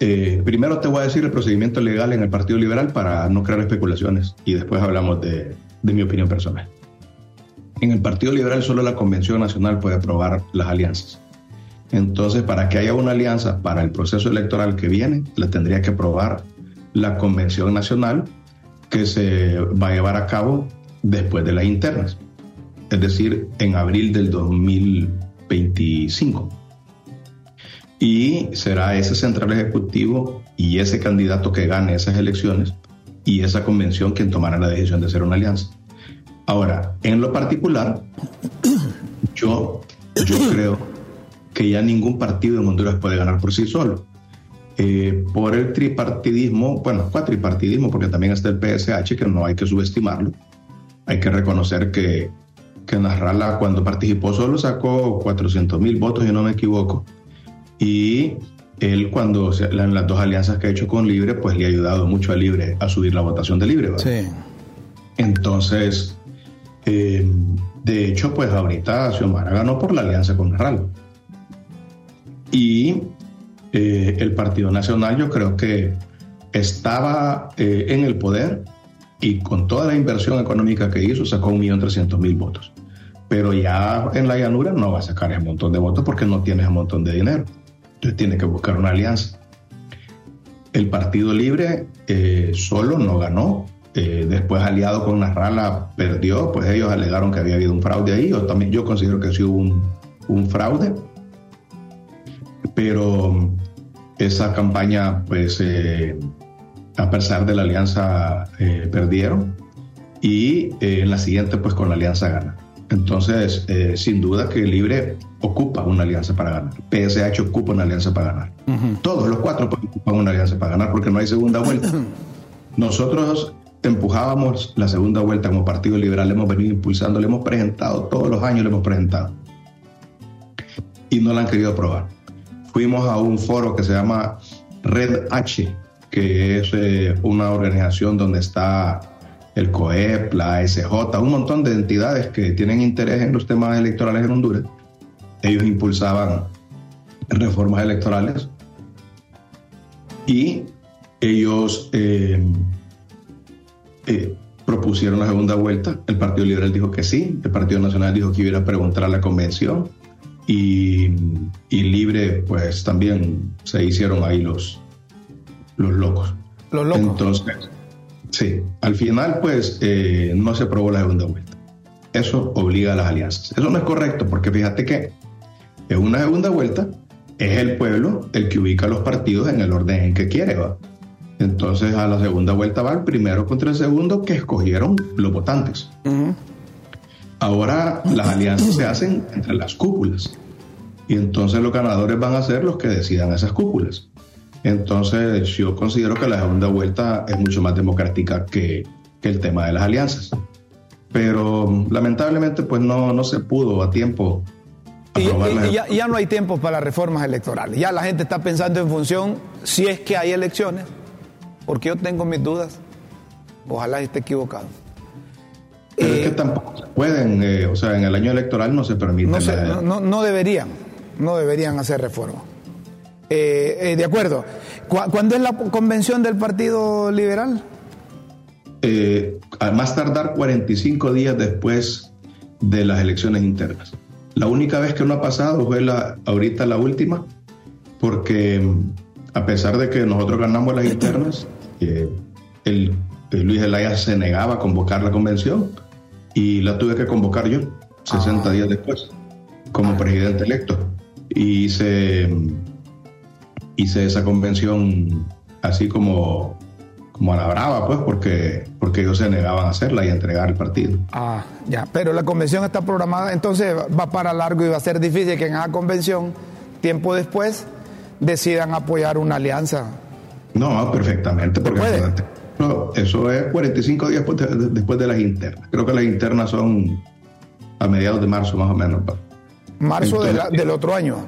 Eh, primero te voy a decir el procedimiento legal en el Partido Liberal para no crear especulaciones y después hablamos de, de mi opinión personal. En el Partido Liberal solo la Convención Nacional puede aprobar las alianzas. Entonces, para que haya una alianza para el proceso electoral que viene, la tendría que aprobar la Convención Nacional que se va a llevar a cabo después de las internas, es decir, en abril del 2025. Y será ese central ejecutivo y ese candidato que gane esas elecciones y esa convención quien tomará la decisión de hacer una alianza. Ahora, en lo particular, yo, yo creo que ya ningún partido en Honduras puede ganar por sí solo. Eh, por el tripartidismo, bueno, cuatripartidismo, porque también está el PSH, que no hay que subestimarlo. Hay que reconocer que, que Nasralla cuando participó solo sacó 400 mil votos, si no me equivoco. Y él cuando en las dos alianzas que ha hecho con Libre, pues le ha ayudado mucho a Libre a subir la votación de Libre. Sí. Entonces, eh, de hecho, pues ahorita Xiomara ganó por la alianza con Nasralla. Y eh, el Partido Nacional yo creo que estaba eh, en el poder y con toda la inversión económica que hizo sacó 1.300.000 votos. Pero ya en la llanura no va a sacar ese montón de votos porque no tiene ese montón de dinero. Entonces tiene que buscar una alianza. El Partido Libre eh, solo no ganó. Eh, después aliado con Narrala perdió, pues ellos alegaron que había habido un fraude ahí. Yo también yo considero que sí hubo un, fraude. Pero esa campaña, pues eh, a pesar de la alianza, perdieron. Y en la siguiente, pues con la alianza gana. Entonces, eh, sin duda que Libre ocupa una alianza para ganar. PSH ocupa una alianza para ganar. Todos los cuatro ocupan una alianza para ganar porque no hay segunda vuelta. Nosotros empujábamos la segunda vuelta como Partido Liberal, le hemos venido impulsando, le hemos presentado, todos los años le hemos presentado. Y no la han querido aprobar. Fuimos a un foro que se llama Red H, que es eh, una organización donde está el COEP, la SJ, un montón de entidades que tienen interés en los temas electorales en Honduras. Ellos impulsaban reformas electorales y ellos eh, eh, propusieron la segunda vuelta. El Partido Liberal dijo que sí, el Partido Nacional dijo que iba a preguntar a la convención y, y Libre, pues también se hicieron ahí los, los locos. Los locos. Entonces, sí, al final, pues eh, no se aprobó la segunda vuelta. Eso obliga a las alianzas. Eso no es correcto, porque fíjate que en una segunda vuelta es el pueblo el que ubica a los partidos en el orden en que quiere, ¿va? Entonces a la segunda vuelta va el primero contra el segundo que escogieron los votantes. Ahora las alianzas se hacen entre las cúpulas y entonces los ganadores van a ser los que decidan esas cúpulas. Entonces yo considero que la segunda vuelta es mucho más democrática que, que el tema de las alianzas. Pero lamentablemente pues no, no se pudo a tiempo Y, ya, ya no hay tiempo para reformas electorales. Ya la gente está pensando en función si es que hay elecciones, porque yo tengo mis dudas. Ojalá esté equivocado. Pero es Eh, que tampoco se pueden, eh, o sea, en el año electoral no se permite. no, se- la- no- no- no deberían, no deberían hacer reformas. Eh, eh, de acuerdo. ¿Cu- ¿Cuándo es la convención del Partido Liberal? eh, a más tardar 45 días después de las elecciones internas. La única vez que no ha pasado fue la, ahorita la última, porque mm, a pesar de que nosotros ganamos las internas, eh, el, el Luis Elaya se negaba a convocar la convención y la tuve que convocar yo 60 días después como presidente electo. Y hice, hice esa convención así como, como a la brava, pues, porque, porque ellos se negaban a hacerla y a entregar el partido. Ah, ya, pero la convención está programada, entonces va para largo y va a ser difícil que en esa convención, tiempo después, decidan apoyar una alianza. No, perfectamente, porque puede? no, eso es 45 días después de, después de las internas. Creo que las internas son a mediados de marzo más o menos. Marzo del otro año.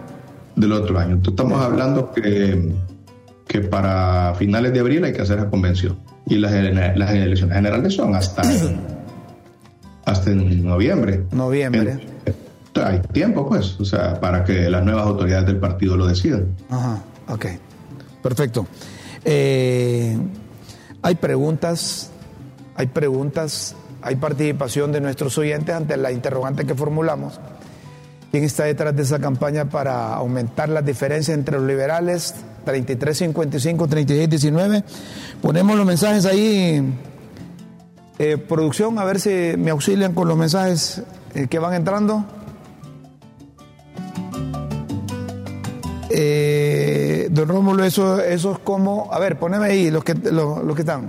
Del otro año. Entonces estamos hablando que, que para finales de abril hay que hacer la convención. Y las, las elecciones generales son hasta, hasta en noviembre. Noviembre. hay tiempo, pues, o sea, para que las nuevas autoridades del partido lo decidan. Ajá, ok. Perfecto. Eh, hay preguntas, hay preguntas, hay participación de nuestros oyentes ante la interrogante que formulamos. ¿Quién está detrás de esa campaña para aumentar las diferencias entre los liberales? 3355, 3619. Ponemos los mensajes ahí. Eh, producción, a ver si me auxilian con los mensajes eh, que van entrando. Eh, don Rómulo, eso, eso es como. A ver, poneme ahí los que, los, que están.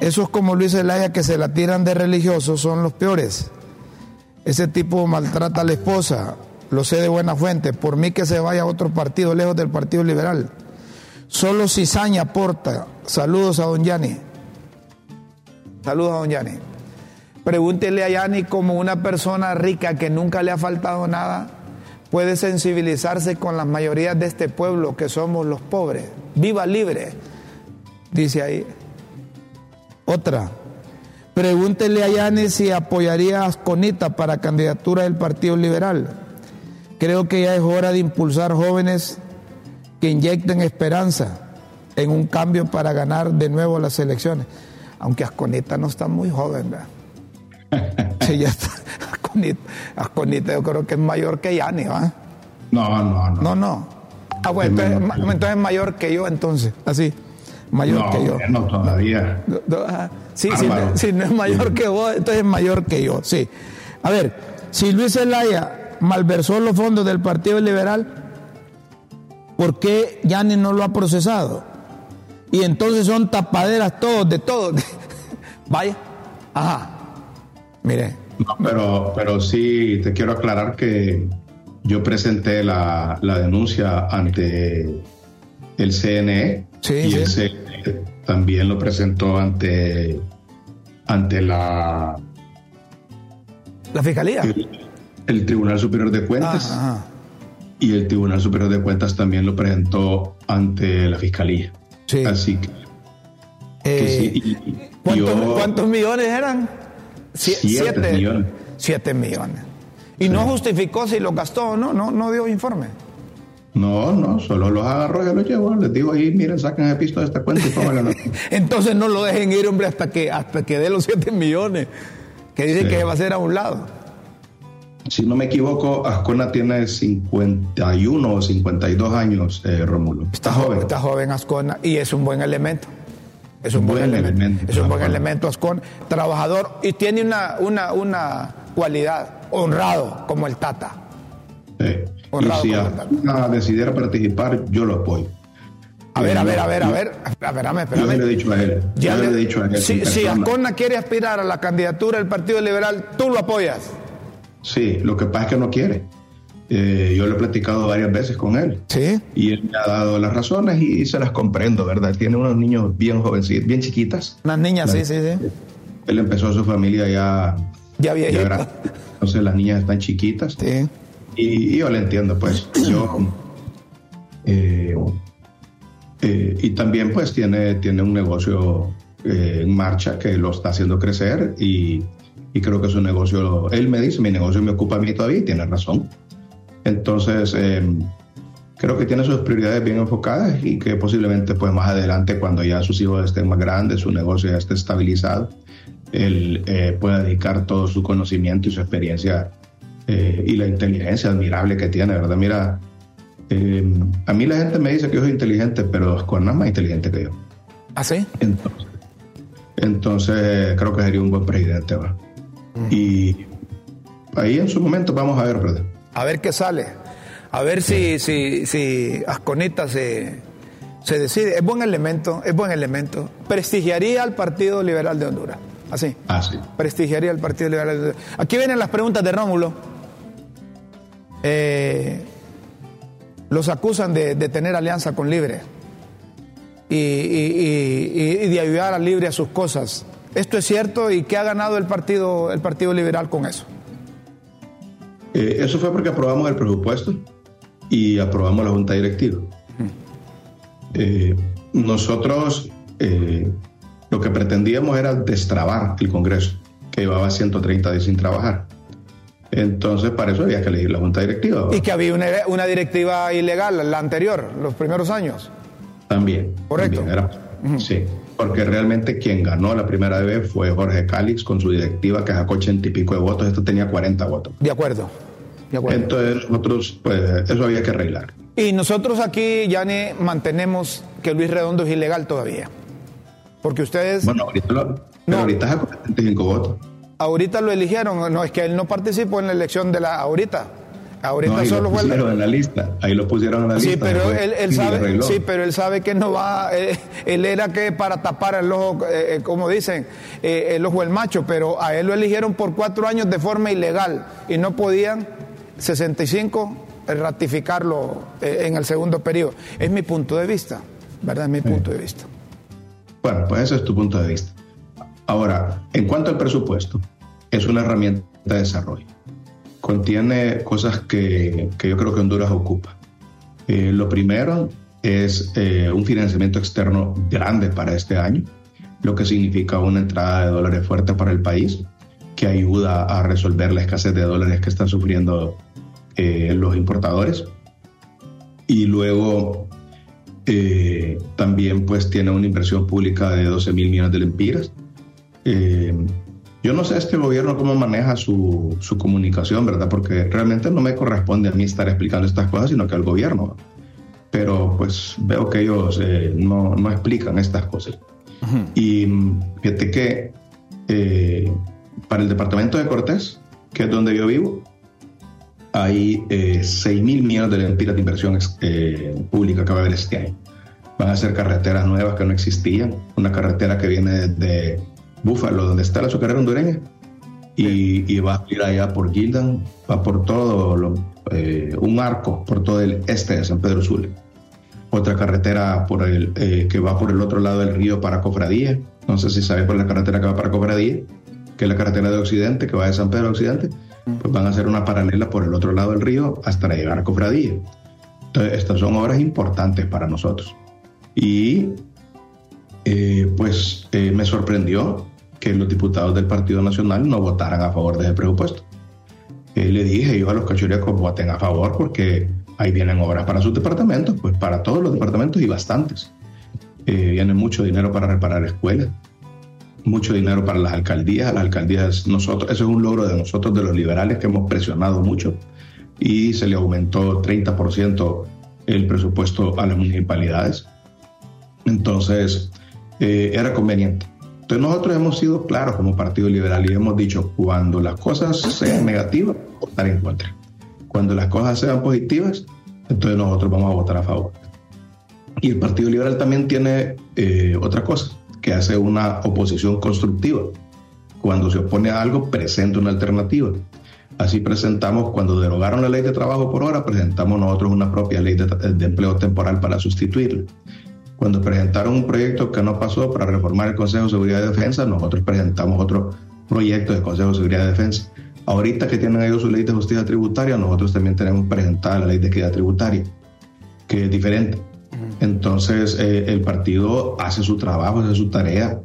Eso es como Luis Elaya que se la tiran de religiosos, son los peores. Ese tipo maltrata a la esposa, lo sé de buena fuente. Por mí que se vaya a otro partido, lejos del Partido Liberal. Solo Cizaña aporta. Saludos a don Yani. Saludos a don Yani. Pregúntele a Yani como una persona rica que nunca le ha faltado nada puede sensibilizarse con las mayorías de este pueblo que somos los pobres. Viva libre, dice ahí. Otra. Pregúntele a Yani si apoyaría a Asconita para candidatura del Partido Liberal. Creo que ya es hora de impulsar jóvenes que inyecten esperanza en un cambio para ganar de nuevo las elecciones. Aunque Asconita no está muy joven, ¿verdad? sí, ya está. Asconita, yo creo que es mayor que Yani, ¿va? No, no, no. No, no. Ah, bueno, entonces, es mayor que yo, entonces, así. Mayor que yo. No, todavía. Sí, sí, si no es mayor que vos, entonces es mayor que yo, sí. A ver, si Luis Zelaya malversó los fondos del Partido Liberal, ¿por qué Yani no lo ha procesado? Y entonces son tapaderas todos, de todos. Vaya, ajá. Mire. No, pero, pero sí te quiero aclarar que yo presenté la, denuncia ante el CNE y el CNE también lo presentó ante, ante la... La Fiscalía. El, Tribunal Superior de Cuentas. Ah, y el Tribunal Superior de Cuentas también lo presentó ante la Fiscalía. Sí. Así que... Eh, ¿cuántos millones eran? siete, millones. Siete millones. Y no justificó si lo gastó o no, no, no dio informe. No, no, solo los agarró y los llevó. Les digo ahí, miren, saquen el pisto de esta cuenta y pónganlo. Entonces no lo dejen ir, hombre, hasta que, hasta que dé los siete millones, que dice que se va a hacer a un lado. Si no me equivoco, Ascona tiene 51 o 52 años, eh, Rómulo. Está joven. Está joven Ascona y es un buen elemento. Es un buen, elemento, Es un buen elemento, Ascon, trabajador y tiene una, una, una cualidad, honrado como el Tata. Honrado y si Ascona decidiera participar, yo lo apoyo. A ver, a ver, a ver, a ver, espérame, espérame. Yo le he dicho a él. Ya le, he dicho a él. Si, si Ascona quiere aspirar a la candidatura del Partido Liberal, ¿tú lo apoyas? Sí, lo que pasa es que no quiere. Eh, yo lo he platicado varias veces con él. Sí. Y él me ha dado las razones y, se las comprendo, ¿verdad? Tiene unos niños bien jovencitos, bien chiquitas. Unas niñas, sí, sí, sí. Él empezó su familia ya. Ya viejita. entonces las niñas están chiquitas. Sí. Y, yo le entiendo, pues. Yo. Eh, eh, y también, pues, tiene, tiene un negocio en marcha que lo está haciendo crecer y, y creo que su negocio. Él me dice, mi negocio me ocupa a mí todavía y tiene razón. Entonces, eh, creo que tiene sus prioridades bien enfocadas y que posiblemente pues más adelante, cuando ya sus hijos estén más grandes, su negocio ya esté estabilizado, él eh, pueda dedicar todo su conocimiento y su experiencia eh, y la inteligencia admirable que tiene, ¿verdad? Mira, a mí la gente me dice que yo soy inteligente, pero con es más inteligente que yo. ¿Ah, sí? Entonces, creo que sería un buen presidente, ¿verdad? Y ahí en su momento vamos a ver, ¿verdad? a ver qué sale, a ver si, si, si Asconita se, se decide. Es buen elemento, es buen elemento. Prestigiaría al Partido Liberal de Honduras. Así. Así. Ah, Prestigiaría al Partido Liberal de Honduras. Aquí vienen las preguntas de Rómulo. Eh, los acusan de, tener alianza con Libre y, y, de ayudar a Libre a sus cosas. ¿Esto es cierto y qué ha ganado el Partido, el partido Liberal con eso? Eh, eso fue porque aprobamos el presupuesto y aprobamos la junta directiva. Eh, nosotros eh, lo que pretendíamos era destrabar el Congreso, que llevaba 130 días sin trabajar. Entonces, para eso había que elegir la junta directiva. Y que había una, directiva ilegal, la anterior, los primeros años. También. Correcto. Sí, porque realmente quien ganó la primera vez fue Jorge Calix con su directiva que sacó ochenta y pico de votos, esto tenía 40 votos. De acuerdo. De acuerdo. Entonces nosotros, pues eso había que arreglar. Y nosotros aquí, Yane, mantenemos que Luis Redondo es ilegal todavía. Porque ustedes... Bueno, ahorita, lo, no. ahorita sacó 75 votos. Ahorita lo eligieron, no, es que él no participó en la elección de la ahorita. Ahorita no, solo lo pusieron en la lista. Ahí lo pusieron en la sí, lista. Pero él, sabe, sí, pero él sabe que no va. Eh, él era que para tapar el ojo, eh, eh, como dicen, el ojo del macho, pero a él lo eligieron por cuatro años de forma ilegal y no podían 65 ratificarlo en el segundo periodo. Es mi punto de vista, ¿verdad? Es mi punto de vista. Bueno, pues ese es tu punto de vista. Ahora, en cuanto al presupuesto, es una herramienta de desarrollo contiene cosas que, yo creo que Honduras ocupa. Eh, lo primero es eh, un financiamiento externo grande para este año, lo que significa una entrada de dólares fuerte para el país, que ayuda a resolver la escasez de dólares que están sufriendo eh, los importadores. Y luego también pues tiene una inversión pública de 12 mil millones de lempiras. Yo no sé este gobierno cómo maneja su, su, comunicación, ¿verdad? Porque realmente no me corresponde a mí estar explicando estas cosas, sino que al gobierno. Pero pues veo que ellos eh, no, no, explican estas cosas. Y fíjate que eh, para el departamento de Cortés, que es donde yo vivo, hay eh, 6 mil millones de lempiras de inversión eh, pública que va a haber este año. Van a ser carreteras nuevas que no existían, una carretera que viene desde Búfalo, donde está la azucarera hondureña, y, va a ir allá por Gildan, va por todo, eh, un arco por todo el este de San Pedro Sula. Otra carretera por el, eh, que va por el otro lado del río para Cofradía. No sé si sabes por la carretera que va para Cofradía, que es la carretera de Occidente, que va de San Pedro a Occidente. Pues van a hacer una paralela por el otro lado del río hasta llegar a Cofradía. Entonces, estas son obras importantes para nosotros. Y eh, pues eh, me sorprendió que los diputados del Partido Nacional no votaran a favor de ese presupuesto. Eh, le dije yo a los cachurecos, voten a favor porque ahí vienen obras para sus departamentos, pues para todos los departamentos y bastantes. viene mucho dinero para reparar escuelas, mucho dinero para las alcaldías. Las alcaldías, nosotros, eso es un logro de nosotros, de los liberales, que hemos presionado mucho y se le aumentó 30% el presupuesto a las municipalidades. Entonces, eh, era conveniente. Entonces nosotros hemos sido claros como Partido Liberal y hemos dicho, cuando las cosas sean negativas, votar en contra. Cuando las cosas sean positivas, entonces nosotros vamos a votar a favor. Y el Partido Liberal también tiene eh, otra cosa, que hace una oposición constructiva. Cuando se opone a algo, presenta una alternativa. Así presentamos, cuando derogaron la ley de trabajo por hora, presentamos nosotros una propia ley de, de empleo temporal para sustituirla. Cuando presentaron un proyecto que no pasó para reformar el Consejo de Seguridad y Defensa, nosotros presentamos otro proyecto de Consejo de Seguridad y Defensa. Ahorita que tienen ellos su ley de justicia tributaria, nosotros también tenemos presentada la ley de equidad tributaria, que es diferente. Entonces, eh, el partido hace su trabajo, hace su tarea,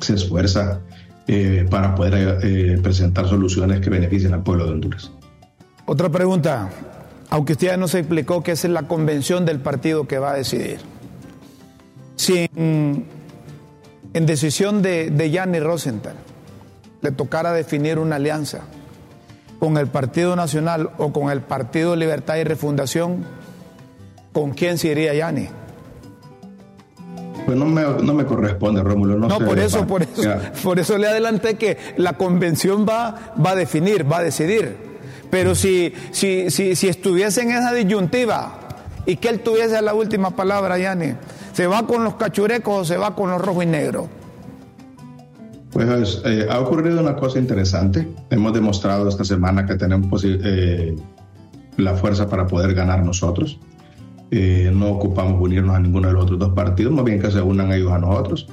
se esfuerza eh, para poder eh, presentar soluciones que beneficien al pueblo de Honduras. Otra pregunta, aunque usted ya nos explicó que es la convención del partido que va a decidir si en, decisión de, de Yanni Rosenthal le tocara definir una alianza con el Partido Nacional o con el Partido Libertad y Refundación, ¿con quién se iría Yanni? Pues no me, no me corresponde, Rómulo. No, no por eso, por eso, por eso le adelanté que la convención va, va a definir, va a decidir. Pero si, si, si, si estuviese en esa disyuntiva y que él tuviese la última palabra, Yanni, ¿Se va con los cachurecos o se va con los rojos y negros? Pues eh, ha ocurrido una cosa interesante. Hemos demostrado esta semana que tenemos eh, la fuerza para poder ganar nosotros. Eh, no ocupamos unirnos a ninguno de los otros dos partidos, más bien que se unan ellos a nosotros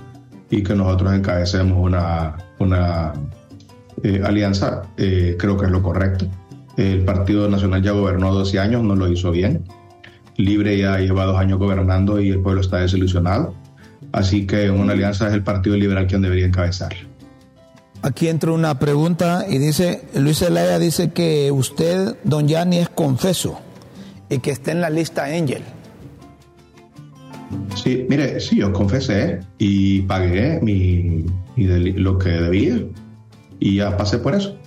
y que nosotros encabecemos una, una alianza, creo que es lo correcto. El Partido Nacional ya gobernó 12 años, no lo hizo bien. Libre ya lleva dos años gobernando y el pueblo está desilusionado. Así que una alianza es el Partido Liberal quien debería encabezar. Aquí entra una pregunta y dice, Luis Zelaya dice que usted, don Yanni, es confeso y que está en la lista Angel. Sí, mire, sí, yo confesé y pagué mi, lo que debía y ya pasé por eso.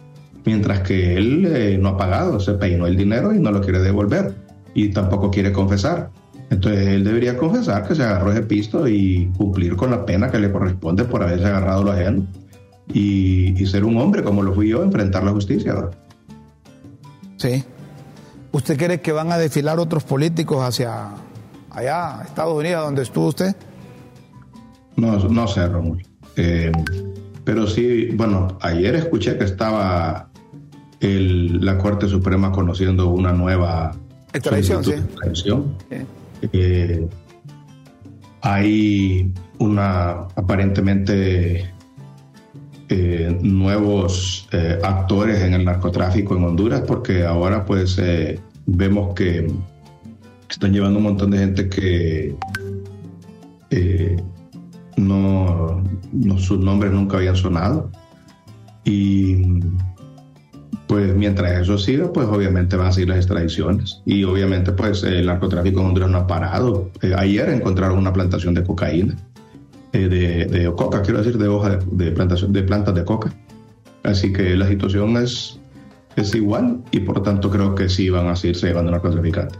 Mientras que él eh, no ha pagado, se peinó el dinero y no lo quiere devolver y tampoco quiere confesar. Entonces él debería confesar que se agarró ese pisto y cumplir con la pena que le corresponde por haberse agarrado lo ajeno y, ser un hombre como lo fui yo, enfrentar la justicia. Sí. ¿Usted cree que van a desfilar otros políticos hacia allá, Estados Unidos, donde estuvo usted? No, no sé, Rómulo. Eh, pero sí, bueno, ayer escuché que estaba la Corte Suprema conociendo una nueva Sí. Eh, hay una aparentemente eh, nuevos eh, actores en el narcotráfico en Honduras, porque ahora pues eh, vemos que están llevando un montón de gente que no, sus nombres nunca habían sonado. Y pues mientras eso siga, pues obviamente van a seguir las extradiciones. Y obviamente pues el narcotráfico en Honduras no ha parado. ayer encontraron una plantación de cocaína eh, de, de, coca, quiero decir, de hoja de, plantación, de plantas de coca. Así que la situación es, es igual y por tanto creo que sí van a seguirse llevando narcotraficantes.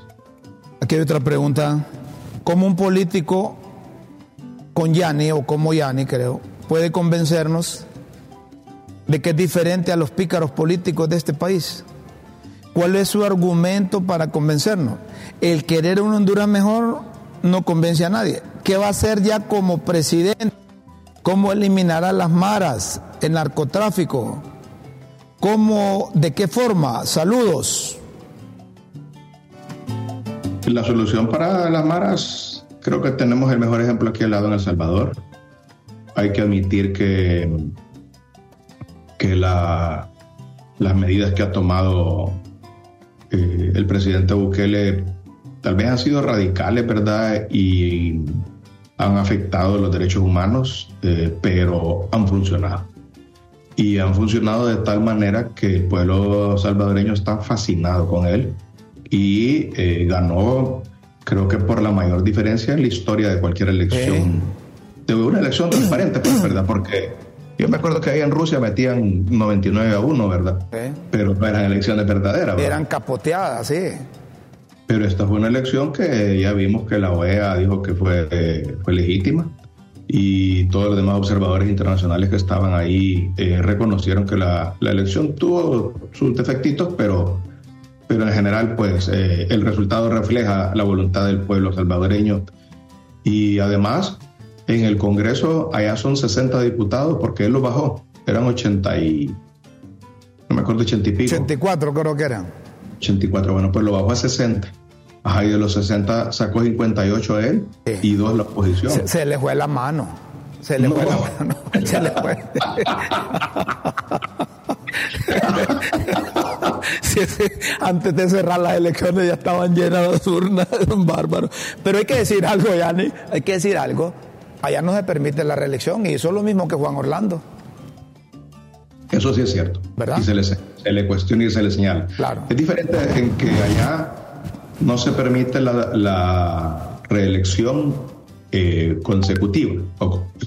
Aquí hay otra pregunta. ¿Cómo un político con Yanni o como Yanni, creo, puede convencernos de que es diferente a los pícaros políticos de este país? ¿Cuál es su argumento para convencernos? ¿El querer un Honduras mejor no convence a nadie? ¿Qué va a hacer ya como presidente? ¿Cómo eliminará las maras, el narcotráfico? ¿Cómo, de qué forma? Saludos. La solución para las maras, creo que tenemos el mejor ejemplo aquí al lado en El Salvador. Hay que admitir que, que la, las medidas que ha tomado eh, el presidente Bukele tal vez han sido radicales, ¿verdad? Y han afectado los derechos humanos, eh, pero han funcionado. Y han funcionado de tal manera que el pueblo salvadoreño está fascinado con él y eh, ganó, creo que por la mayor diferencia en la historia de cualquier elección. De una elección transparente, pues, ¿verdad? Porque yo me acuerdo que ahí en Rusia metían 99 a 1, ¿verdad? Pero no eran elecciones verdaderas. ¿verdad? Eran capoteadas, sí. Pero esta fue una elección que ya vimos que la OEA dijo que fue, fue legítima y todos los demás observadores internacionales que estaban ahí eh, reconocieron que la, la, elección tuvo sus defectitos, pero, pero en general pues eh, el resultado refleja la voluntad del pueblo salvadoreño y además en el Congreso allá son 60 diputados porque él lo bajó, eran 80 y no me acuerdo 80 y pico. 84 creo que eran. 84, bueno, pues lo bajó a 60. Ajá, y de los 60 sacó 58 él y dos la oposición. Se, le fue la mano. Se le fue la mano. Se le fue. antes de cerrar las elecciones ya estaban llenas de urnas, un bárbaro. Pero hay que decir algo, Yanni, hay que decir algo. Allá no se permite la reelección y eso es lo mismo que Juan Orlando. Eso sí es cierto. ¿Verdad? Y se le, se le cuestiona y se le señala. Claro. Es diferente en que allá no se permite la, reelección eh, consecutiva,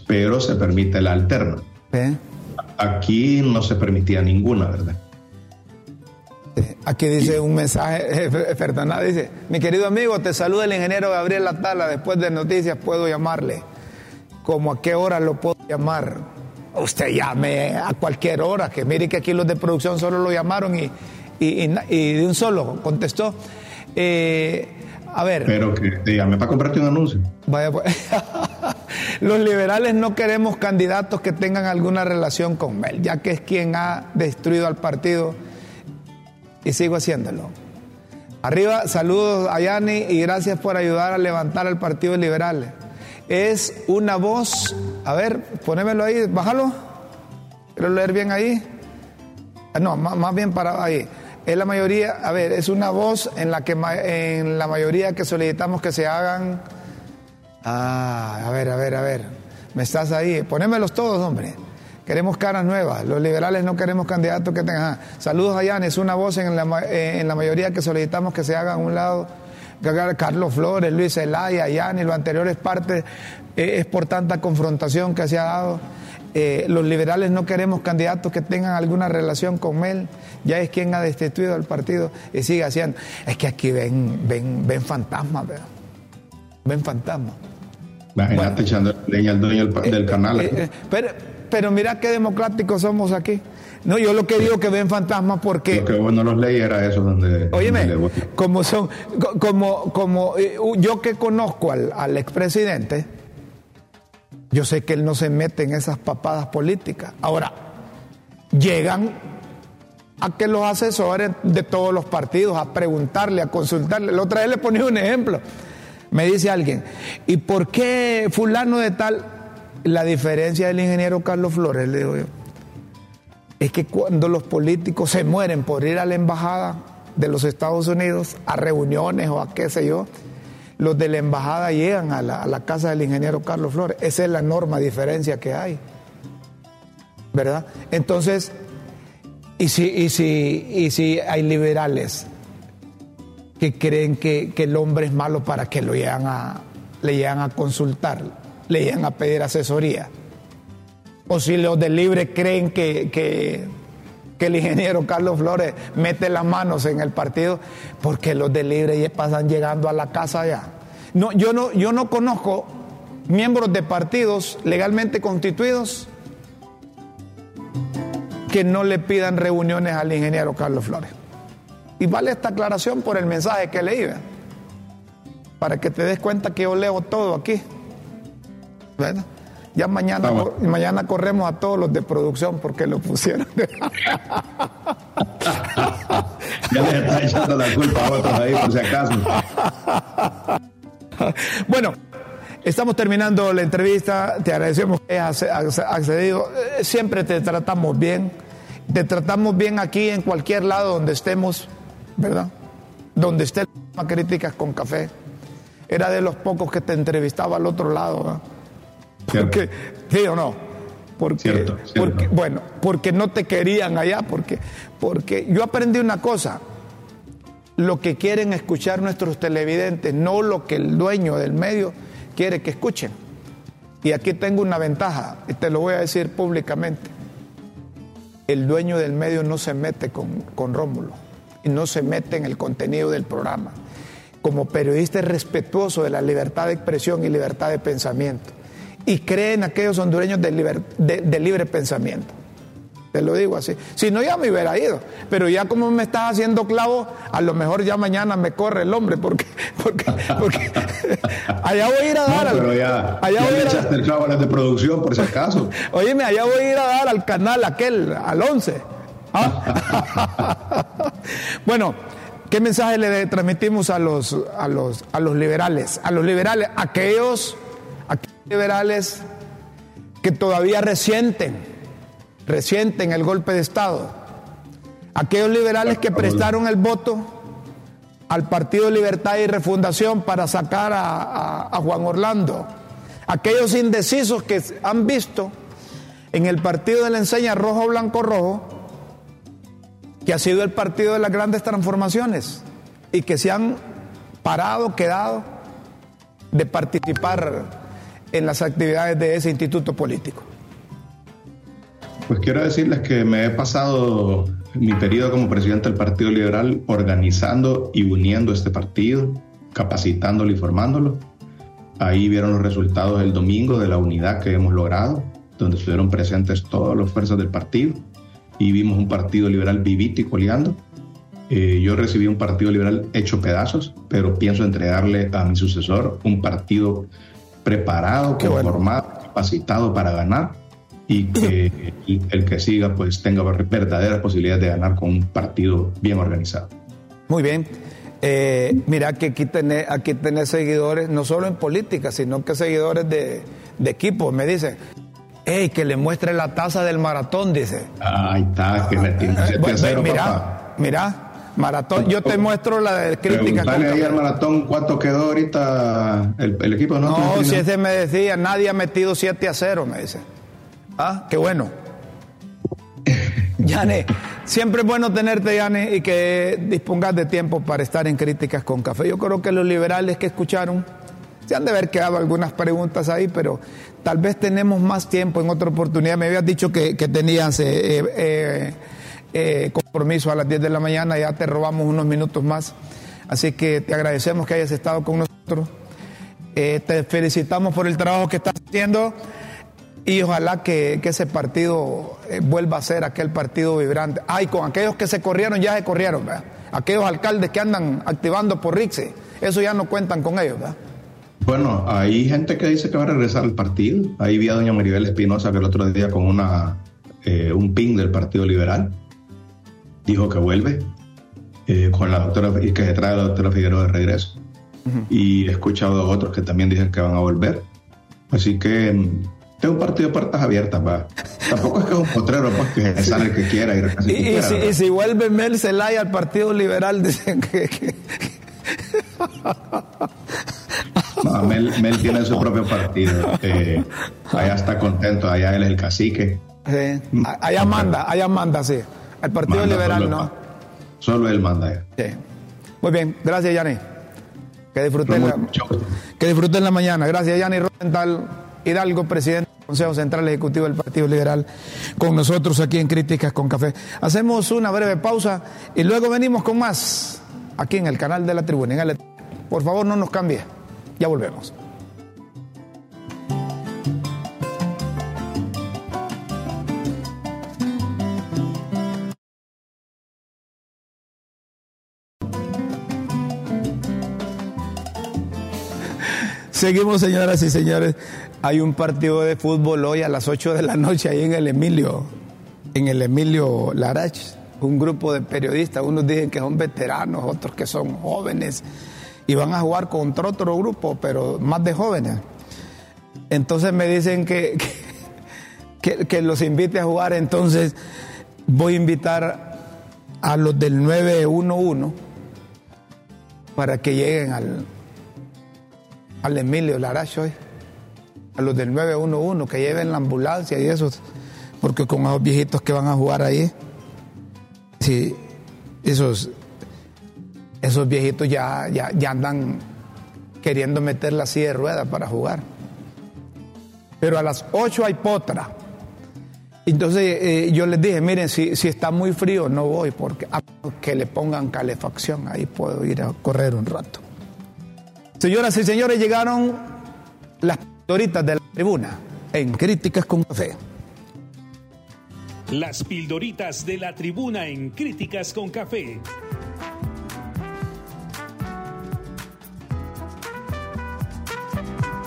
pero se permite la alterna. Aquí no se permitía ninguna, ¿verdad? Aquí dice un mensaje, Fernanda dice, mi querido amigo, te saluda el ingeniero Gabriel Latala, después de noticias puedo llamarle. ¿Cómo a qué hora lo puedo llamar? Usted llame a cualquier hora, que mire que aquí los de producción solo lo llamaron y, y de un solo contestó. Eh, a ver. Pero que te llame para comprarte un anuncio. Vaya pues. Los liberales no queremos candidatos que tengan alguna relación con él, ya que es quien ha destruido al partido y sigo haciéndolo. Arriba, saludos a Yani y gracias por ayudar a levantar al Partido Liberal. Es una voz, a ver, ponémelo ahí, bájalo. Quiero leer bien ahí. Ah, no, más, bien para ahí es la mayoría, a ver, es una voz en la que en la mayoría que solicitamos que se hagan. Ah, a ver, a ver, a ver. Me estás ahí. Ponémelos todos, hombre. Queremos caras nuevas. Los liberales no queremos candidatos que tengan. saludos a Jan, es una voz en la, en la mayoría que solicitamos que se haga a un lado. Carlos Flores, Luis Zelaya, Yan y lo anterior es parte, eh, es por tanta confrontación que se ha dado. Eh, los liberales no queremos candidatos que tengan alguna relación con él, ya es quien ha destituido al partido y sigue haciendo. Es que aquí ven, ven, ven fantasmas, ¿verdad? Ven fantasmas. Imagínate echando leña al dueño del, eh, canal. Eh, pero, pero mira qué democráticos somos aquí. No, yo lo que digo que ven fantasmas porque. Lo que bueno los leí era eso donde. Óyeme, como son, como, como yo que conozco al, al expresidente, yo sé que él no se mete en esas papadas políticas. Ahora, llegan a que los asesores de todos los partidos, a preguntarle, a consultarle. La otra vez le ponía un ejemplo. Me dice alguien, ¿y por qué fulano de tal? La diferencia del ingeniero Carlos Flores, le digo yo, es que cuando los políticos se mueren por ir a la embajada de los Estados Unidos a reuniones o a qué sé yo, los de la embajada llegan a la, casa del ingeniero Carlos Flores. Esa es la norma diferencia que hay. ¿Verdad? Entonces, y si, y si, y si hay liberales que creen que, el hombre es malo para que lo llegan a, le llegan a consultar, le llegan a pedir asesoría. O si los de libre creen que, que, el ingeniero Carlos Flores mete las manos en el partido, porque los de libre pasan llegando a la casa ya. No, yo, no, yo no conozco miembros de partidos legalmente constituidos que no le pidan reuniones al ingeniero Carlos Flores. Y vale esta aclaración por el mensaje que leí, para que te des cuenta que yo leo todo aquí. Ya mañana, mañana corremos a todos los de producción porque lo pusieron. ya les está echando la culpa a otros ahí por si acaso. bueno, estamos terminando la entrevista. Te agradecemos que hayas accedido. Eh, siempre te tratamos bien. Te tratamos bien aquí en cualquier lado donde estemos, ¿verdad? Donde esté la críticas con café. Era de los pocos que te entrevistaba al otro lado. ¿verdad? Porque, ¿Sí o no? Porque, porque, bueno, porque no te querían allá, porque, porque yo aprendí una cosa, lo que quieren escuchar nuestros televidentes, no lo que el dueño del medio quiere que escuchen. Y aquí tengo una ventaja, y te lo voy a decir públicamente. El dueño del medio no se mete con, con Rómulo y no se mete en el contenido del programa. Como periodista es respetuoso de la libertad de expresión y libertad de pensamiento y cree en aquellos hondureños de, libre pensamiento. Te lo digo así. Si no, ya me hubiera ido. Pero ya como me estás haciendo clavo, a lo mejor ya mañana me corre el hombre, porque, porque, allá voy a ir a dar. No, pero ya, allá voy a echaste el clavo a las de producción, por si acaso. Óyeme, allá voy a ir a dar al canal aquel, al 11. ¿Ah? bueno, ¿qué mensaje le transmitimos a los, a los, a los liberales? A los liberales, aquellos liberales que todavía resienten, resienten el golpe de Estado. Aquellos liberales que prestaron el voto al Partido Libertad y Refundación para sacar a, Juan Orlando. Aquellos indecisos que han visto en el partido de la enseña rojo, blanco, rojo, que ha sido el partido de las grandes transformaciones y que se han parado, quedado de participar en las actividades de ese instituto político? Pues quiero decirles que me he pasado mi periodo como presidente del Partido Liberal organizando y uniendo este partido, capacitándolo y formándolo. Ahí vieron los resultados el domingo de la unidad que hemos logrado, donde estuvieron presentes todas las fuerzas del partido y vimos un partido liberal vivito y coleando. Eh, yo recibí un partido liberal hecho pedazos, pero pienso entregarle a mi sucesor un partido preparado, formado, capacitado para ganar y que el que siga pues tenga verdaderas posibilidades de ganar con un partido bien organizado. Muy bien. Eh, mira que aquí tenés, aquí tenés seguidores, no solo en política, sino que seguidores de, de equipos. Me dicen, hey, que le muestre la taza del maratón, dice. Ahí está, que me eh, Mira, mira, Maratón, yo te muestro la de crítica. Dale ahí al maratón, ¿cuánto quedó ahorita el, equipo? No, no si ese me decía, nadie ha metido 7 a 0, me dice. Ah, qué bueno. Yane, siempre es bueno tenerte, Yane, y que dispongas de tiempo para estar en Críticas con Café. Yo creo que los liberales que escucharon se han de haber quedado algunas preguntas ahí, pero tal vez tenemos más tiempo en otra oportunidad. Me habías dicho que, tenías eh, eh, eh, compromiso a las 10 de la mañana, ya te robamos unos minutos más. Así que te agradecemos que hayas estado con nosotros. te felicitamos por el trabajo que estás haciendo y ojalá que, ese partido eh, vuelva a ser aquel partido vibrante. Ay, con aquellos que se corrieron, ya se corrieron, ¿verdad? Aquellos alcaldes que andan activando por Rixe, eso ya no cuentan con ellos, ¿verdad? Bueno, hay gente que dice que va a regresar al partido. Ahí vi a doña Maribel Espinosa que el otro día con una, eh, un ping del Partido Liberal dijo que vuelve eh, con la doctora y que se trae la doctora Figueroa de regreso. Y he escuchado a otros que también dicen que van a volver. Así que mm, es un partido de puertas abiertas, va. Tampoco es que es un potrero, pues que sale el que quiera ir y, y, si, y, si, vuelve Mel Zelaya al Partido Liberal, dicen que. No, Mel, Mel, tiene su propio partido. Eh, allá está contento, allá él es el cacique. Sí. Allá manda, allá manda, sí. El Partido Liberal no. Solo él manda. Sí. Muy bien, gracias, Yanni. Que disfruten, la, que disfruten la mañana. Gracias, Yanni Rosenthal. Hidalgo, presidente del Consejo Central Ejecutivo del Partido Liberal, con nosotros aquí en Críticas con Café. Hacemos una breve pausa y luego venimos con más aquí en el canal de la tribuna. Por favor, no nos cambie. Ya volvemos. Seguimos, señoras y señores. Hay un partido de fútbol hoy a las 8 de la noche ahí en el Emilio, en el Emilio Larach. Un grupo de periodistas, unos dicen que son veteranos, otros que son jóvenes, y van a jugar contra otro grupo, pero más de jóvenes. Entonces me dicen que, que, los invite a jugar, entonces voy a invitar a los del 911 para que lleguen al, al Emilio Laracho hoy, a los del 911 que lleven la ambulancia y esos, porque con esos viejitos que van a jugar ahí, sí, esos, esos viejitos ya, ya, andan queriendo meter la silla de ruedas para jugar. Pero a las 8 hay potra. Entonces eh, yo les dije, miren, si, si, está muy frío no voy, porque a que le pongan calefacción, ahí puedo ir a correr un rato. Señoras y señores, llegaron las pildoritas de la tribuna en Críticas con Café. Las pildoritas de la tribuna en Críticas con Café.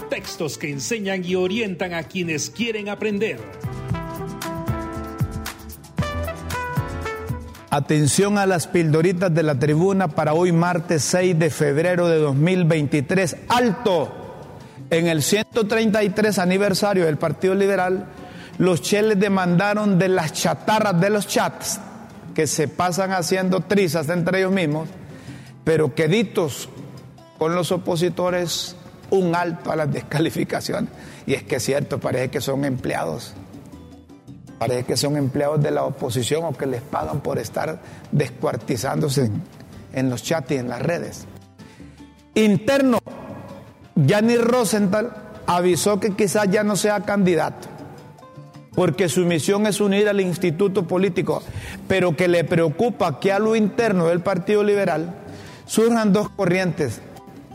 Textos que enseñan y orientan a quienes quieren aprender. Atención a las pildoritas de la tribuna para hoy martes 6 de febrero de 2023. Alto. En el 133 aniversario del Partido Liberal, los cheles demandaron de las chatarras de los chats que se pasan haciendo trizas entre ellos mismos, pero queditos con los opositores, un alto a las descalificaciones. Y es que es cierto, parece que son empleados Parece que son empleados de la oposición o que les pagan por estar descuartizándose en, los chats y en las redes. Interno, Yanni Rosenthal avisó que quizás ya no sea candidato, porque su misión es unir al instituto político, pero que le preocupa que a lo interno del Partido Liberal surjan dos corrientes,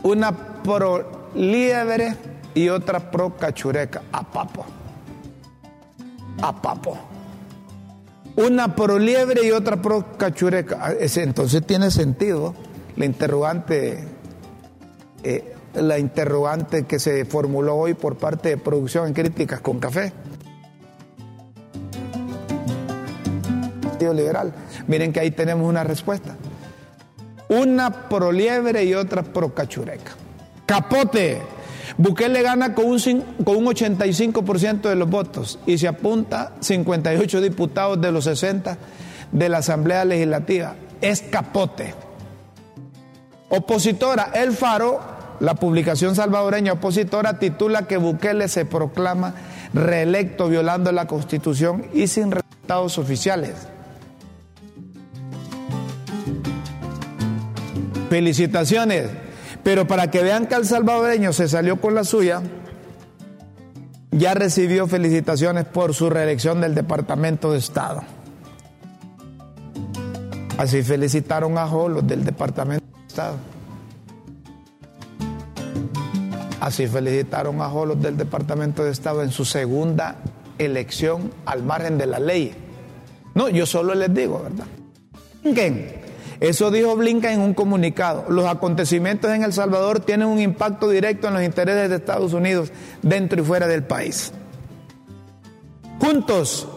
una pro liebre y otra pro cachureca, a papo a papo. Una pro liebre y otra pro cachureca. Ah, entonces tiene sentido la interrogante, eh, la interrogante que se formuló hoy por parte de Producción en Críticas con Café. Liberal. Miren que ahí tenemos una respuesta. Una pro liebre y otra pro cachureca. Capote. Bukele gana con un, con un 85% de los votos y se apunta 58 diputados de los 60 de la Asamblea Legislativa. es capote. Opositora, El Faro, la publicación salvadoreña opositora, titula que Bukele se proclama reelecto violando la constitución y sin resultados oficiales. Felicitaciones. Pero para que vean que el salvadoreño se salió con la suya, ya recibió felicitaciones por su reelección del Departamento de Estado. Así felicitaron a los del Departamento de Estado. Así felicitaron a los del Departamento de Estado en su segunda elección al margen de la ley. No, yo solo les digo, ¿verdad? Eso dijo Blinken en un comunicado. Los acontecimientos en El Salvador tienen un impacto directo en los intereses de Estados Unidos dentro y fuera del país. Juntos,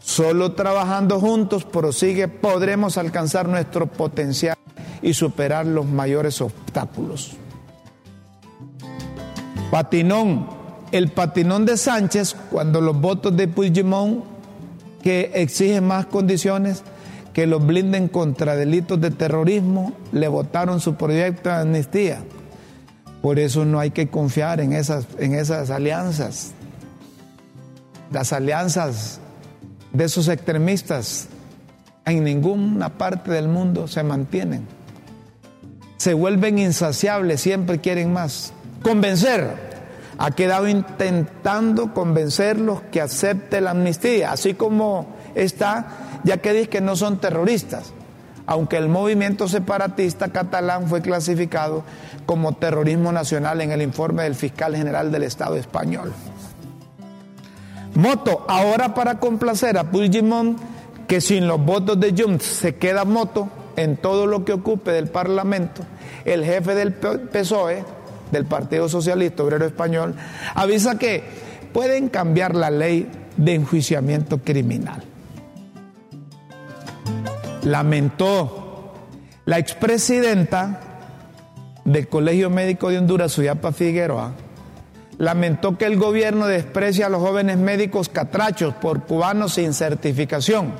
solo trabajando juntos, prosigue, podremos alcanzar nuestro potencial y superar los mayores obstáculos. Patinón, el patinón de Sánchez, cuando los votos de Puigdemont, que exigen más condiciones, que los blinden contra delitos de terrorismo, le votaron su proyecto de amnistía. Por eso no hay que confiar en esas, en esas alianzas. Las alianzas de esos extremistas en ninguna parte del mundo se mantienen. Se vuelven insaciables, siempre quieren más. Convencer. Ha quedado intentando convencerlos que acepte la amnistía, así como está ya que dice que no son terroristas, aunque el movimiento separatista catalán fue clasificado como terrorismo nacional en el informe del fiscal general del Estado español. Moto, ahora para complacer a Puigdemont, que sin los votos de Junts se queda Moto en todo lo que ocupe del Parlamento, el jefe del PSOE, del Partido Socialista Obrero Español, avisa que pueden cambiar la ley de enjuiciamiento criminal lamentó la expresidenta del Colegio Médico de Honduras, Suyapa Figueroa, lamentó que el gobierno desprecia a los jóvenes médicos catrachos por cubanos sin certificación.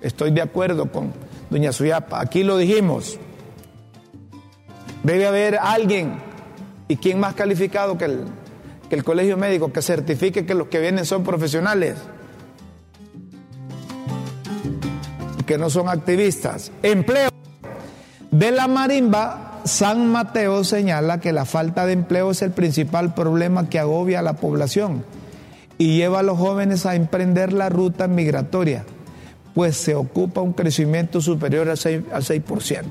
Estoy de acuerdo con doña Suyapa, aquí lo dijimos. Debe haber alguien, y quién más calificado que el, que el colegio médico, que certifique que los que vienen son profesionales. Que no son activistas. Empleo. De la marimba, San Mateo señala que la falta de empleo es el principal problema que agobia a la población y lleva a los jóvenes a emprender la ruta migratoria, pues se ocupa un crecimiento superior al 6%.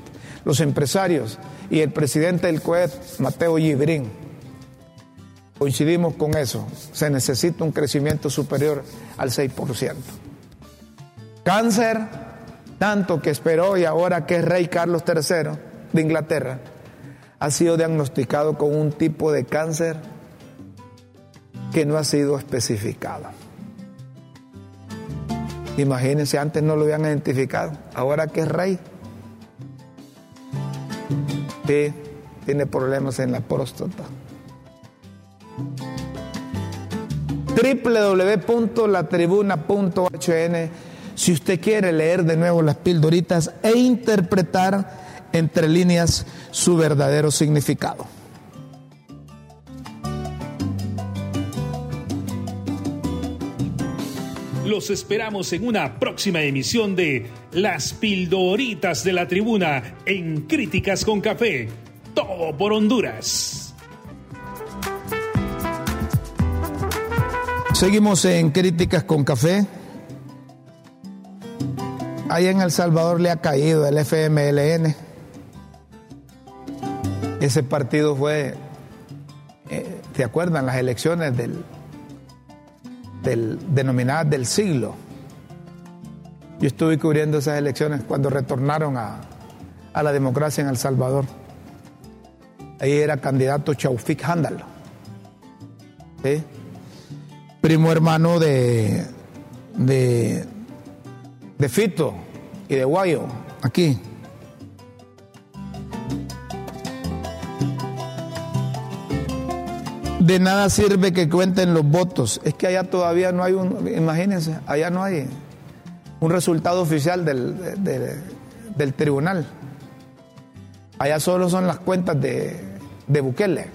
Los empresarios y el presidente del COET, Mateo Gibrín, coincidimos con eso. Se necesita un crecimiento superior al 6%. Cáncer, tanto que esperó y ahora que es rey Carlos III de Inglaterra, ha sido diagnosticado con un tipo de cáncer que no ha sido especificado. Imagínense, antes no lo habían identificado, ahora que es rey, tiene problemas en la próstata. www.latribuna.hn si usted quiere leer de nuevo las pildoritas e interpretar entre líneas su verdadero significado. Los esperamos en una próxima emisión de Las Pildoritas de la Tribuna en Críticas con Café. Todo por Honduras. Seguimos en Críticas con Café. Ahí en El Salvador le ha caído el FMLN. Ese partido fue, eh, ¿te acuerdan? Las elecciones del, del, denominadas del siglo. Yo estuve cubriendo esas elecciones cuando retornaron a, a la democracia en El Salvador. Ahí era candidato Chaufik Handal. Primo hermano de, de, de Fito y de Guayo, aquí. De nada sirve que cuenten los votos. Es que allá todavía no hay un, imagínense, allá no hay un resultado oficial del, tribunal. Allá solo son las cuentas de, de Bukele.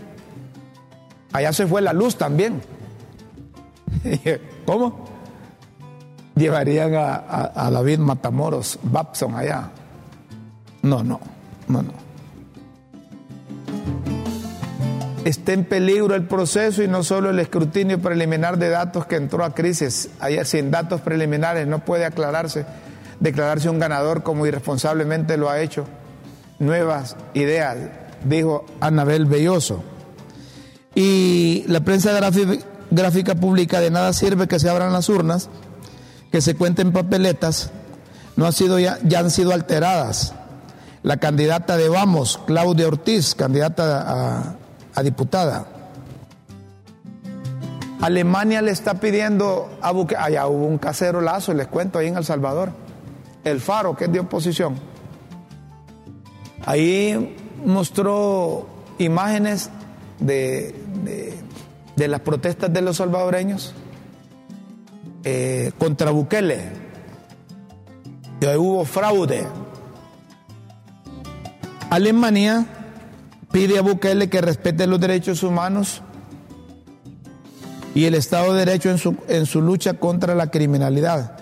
Allá se fue la luz también. ¿Cómo? Llevarían a, a David Matamoros, Babson allá. No, no, no, no. Está en peligro el proceso y no solo el escrutinio preliminar de datos que entró a crisis. Ayer sin datos preliminares no puede aclararse, declararse un ganador como irresponsablemente lo ha hecho. Nuevas ideas, dijo Anabel Belloso. Y la prensa gráfica pública de nada sirve que se abran las urnas, que se cuenten papeletas, no ha sido ya, han sido alteradas. La candidata de Vamos, Claudia Ortiz, candidata a diputada. Alemania le está pidiendo a Bukele, allá hubo un casero lazo, les cuento ahí en El Salvador, el Faro, que es de oposición. Ahí mostró imágenes de, de, las protestas de los salvadoreños eh, contra Bukele. Hubo fraude. Alemania pide a Bukele que respete los derechos humanos y el Estado de Derecho en su, en su lucha contra la criminalidad.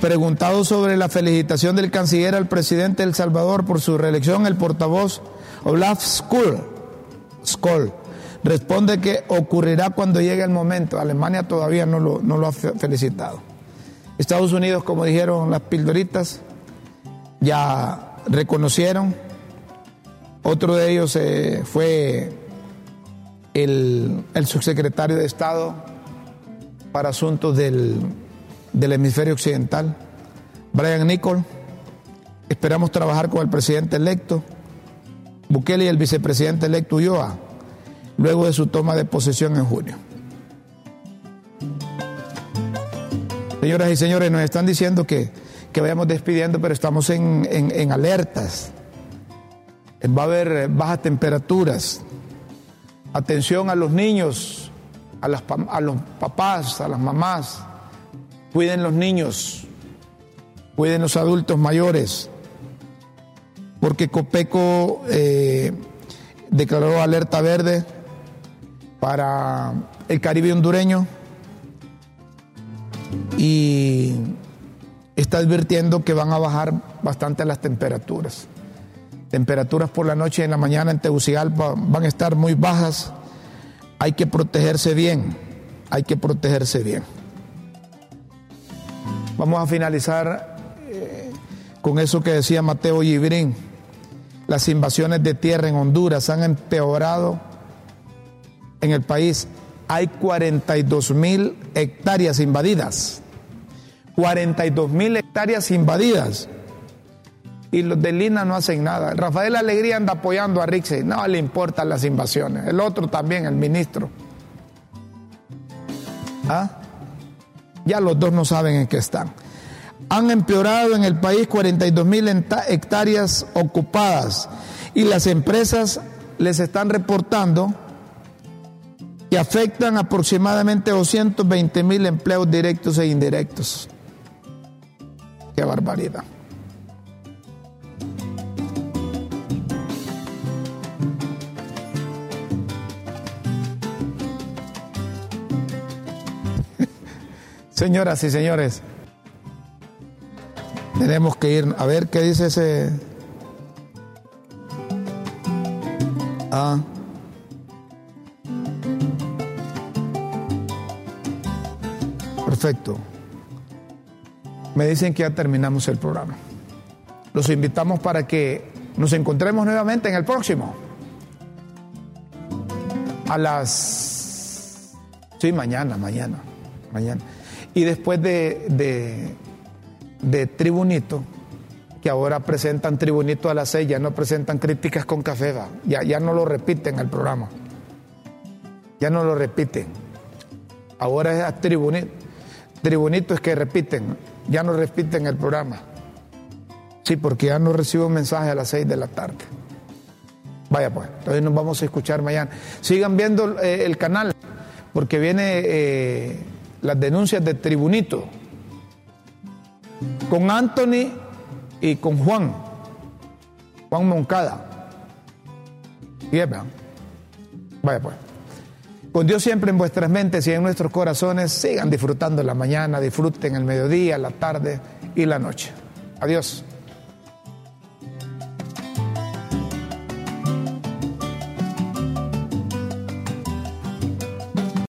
Preguntado sobre la felicitación del canciller al presidente de El Salvador por su reelección, el portavoz Olaf Skoll, responde que ocurrirá cuando llegue el momento. Alemania todavía no lo, no lo ha felicitado. Estados Unidos, como dijeron las pildoritas, ya reconocieron. Otro de ellos eh, fue el, subsecretario de Estado para Asuntos del, del Hemisferio Occidental, Brian Nicol. Esperamos trabajar con el presidente electo, Bukele y el vicepresidente electo Ulloa, luego de su toma de posesión en junio. Señoras y señores, nos están diciendo que que vayamos despidiendo, pero estamos en, alertas. Va a haber bajas temperaturas. Atención a los niños, a, a los papás, a las mamás. Cuiden los niños, cuiden los adultos mayores, porque Copeco eh, declaró alerta verde para el Caribe hondureño y está advirtiendo que van a bajar bastante las temperaturas. Temperaturas por la noche y en la mañana en Tegucigalpa van a estar muy bajas. Hay que protegerse bien, hay que protegerse bien. Vamos a finalizar eh, con eso que decía Mateo Gibrín. Las invasiones de tierra en Honduras han empeorado en el país. Hay 42 mil hectáreas invadidas 42 mil hectáreas invadidas. Y los de Lina no hacen nada. Rafael Alegría anda apoyando a Rixey. No le importan las invasiones. El otro también, el ministro. ¿Ah? Ya los dos no saben en qué están. Han empeorado en el país 42 mil hectáreas ocupadas y las empresas les están reportando afectan aproximadamente 220 mil empleos directos e indirectos. Qué barbaridad. Señoras y señores, tenemos que ir a ver qué dice ese... Ah. Perfecto me dicen que ya terminamos el programa. Los invitamos para que nos encontremos nuevamente en el próximo. A las... Sí, mañana, mañana, mañana. Y después de, de, Tribunito, que ahora presentan Tribunito a las seis, ya no presentan críticas con café, ya, ya no lo repiten el programa. Ya no lo repiten. Ahora es a Tribunito. Tribunito es que repiten ya no repiten el programa. Sí, porque ya no recibo un mensaje a las 6 de la tarde. Vaya pues, entonces nos vamos a escuchar mañana. Sigan viendo eh, el canal, porque viene eh, las denuncias de Tribunito. con Anthony y con Juan, Juan Moncada. Y es, Vaya pues. Con Dios siempre en vuestras mentes y en nuestros corazones, sigan disfrutando la mañana, disfruten el mediodía, la tarde y la noche. Adiós.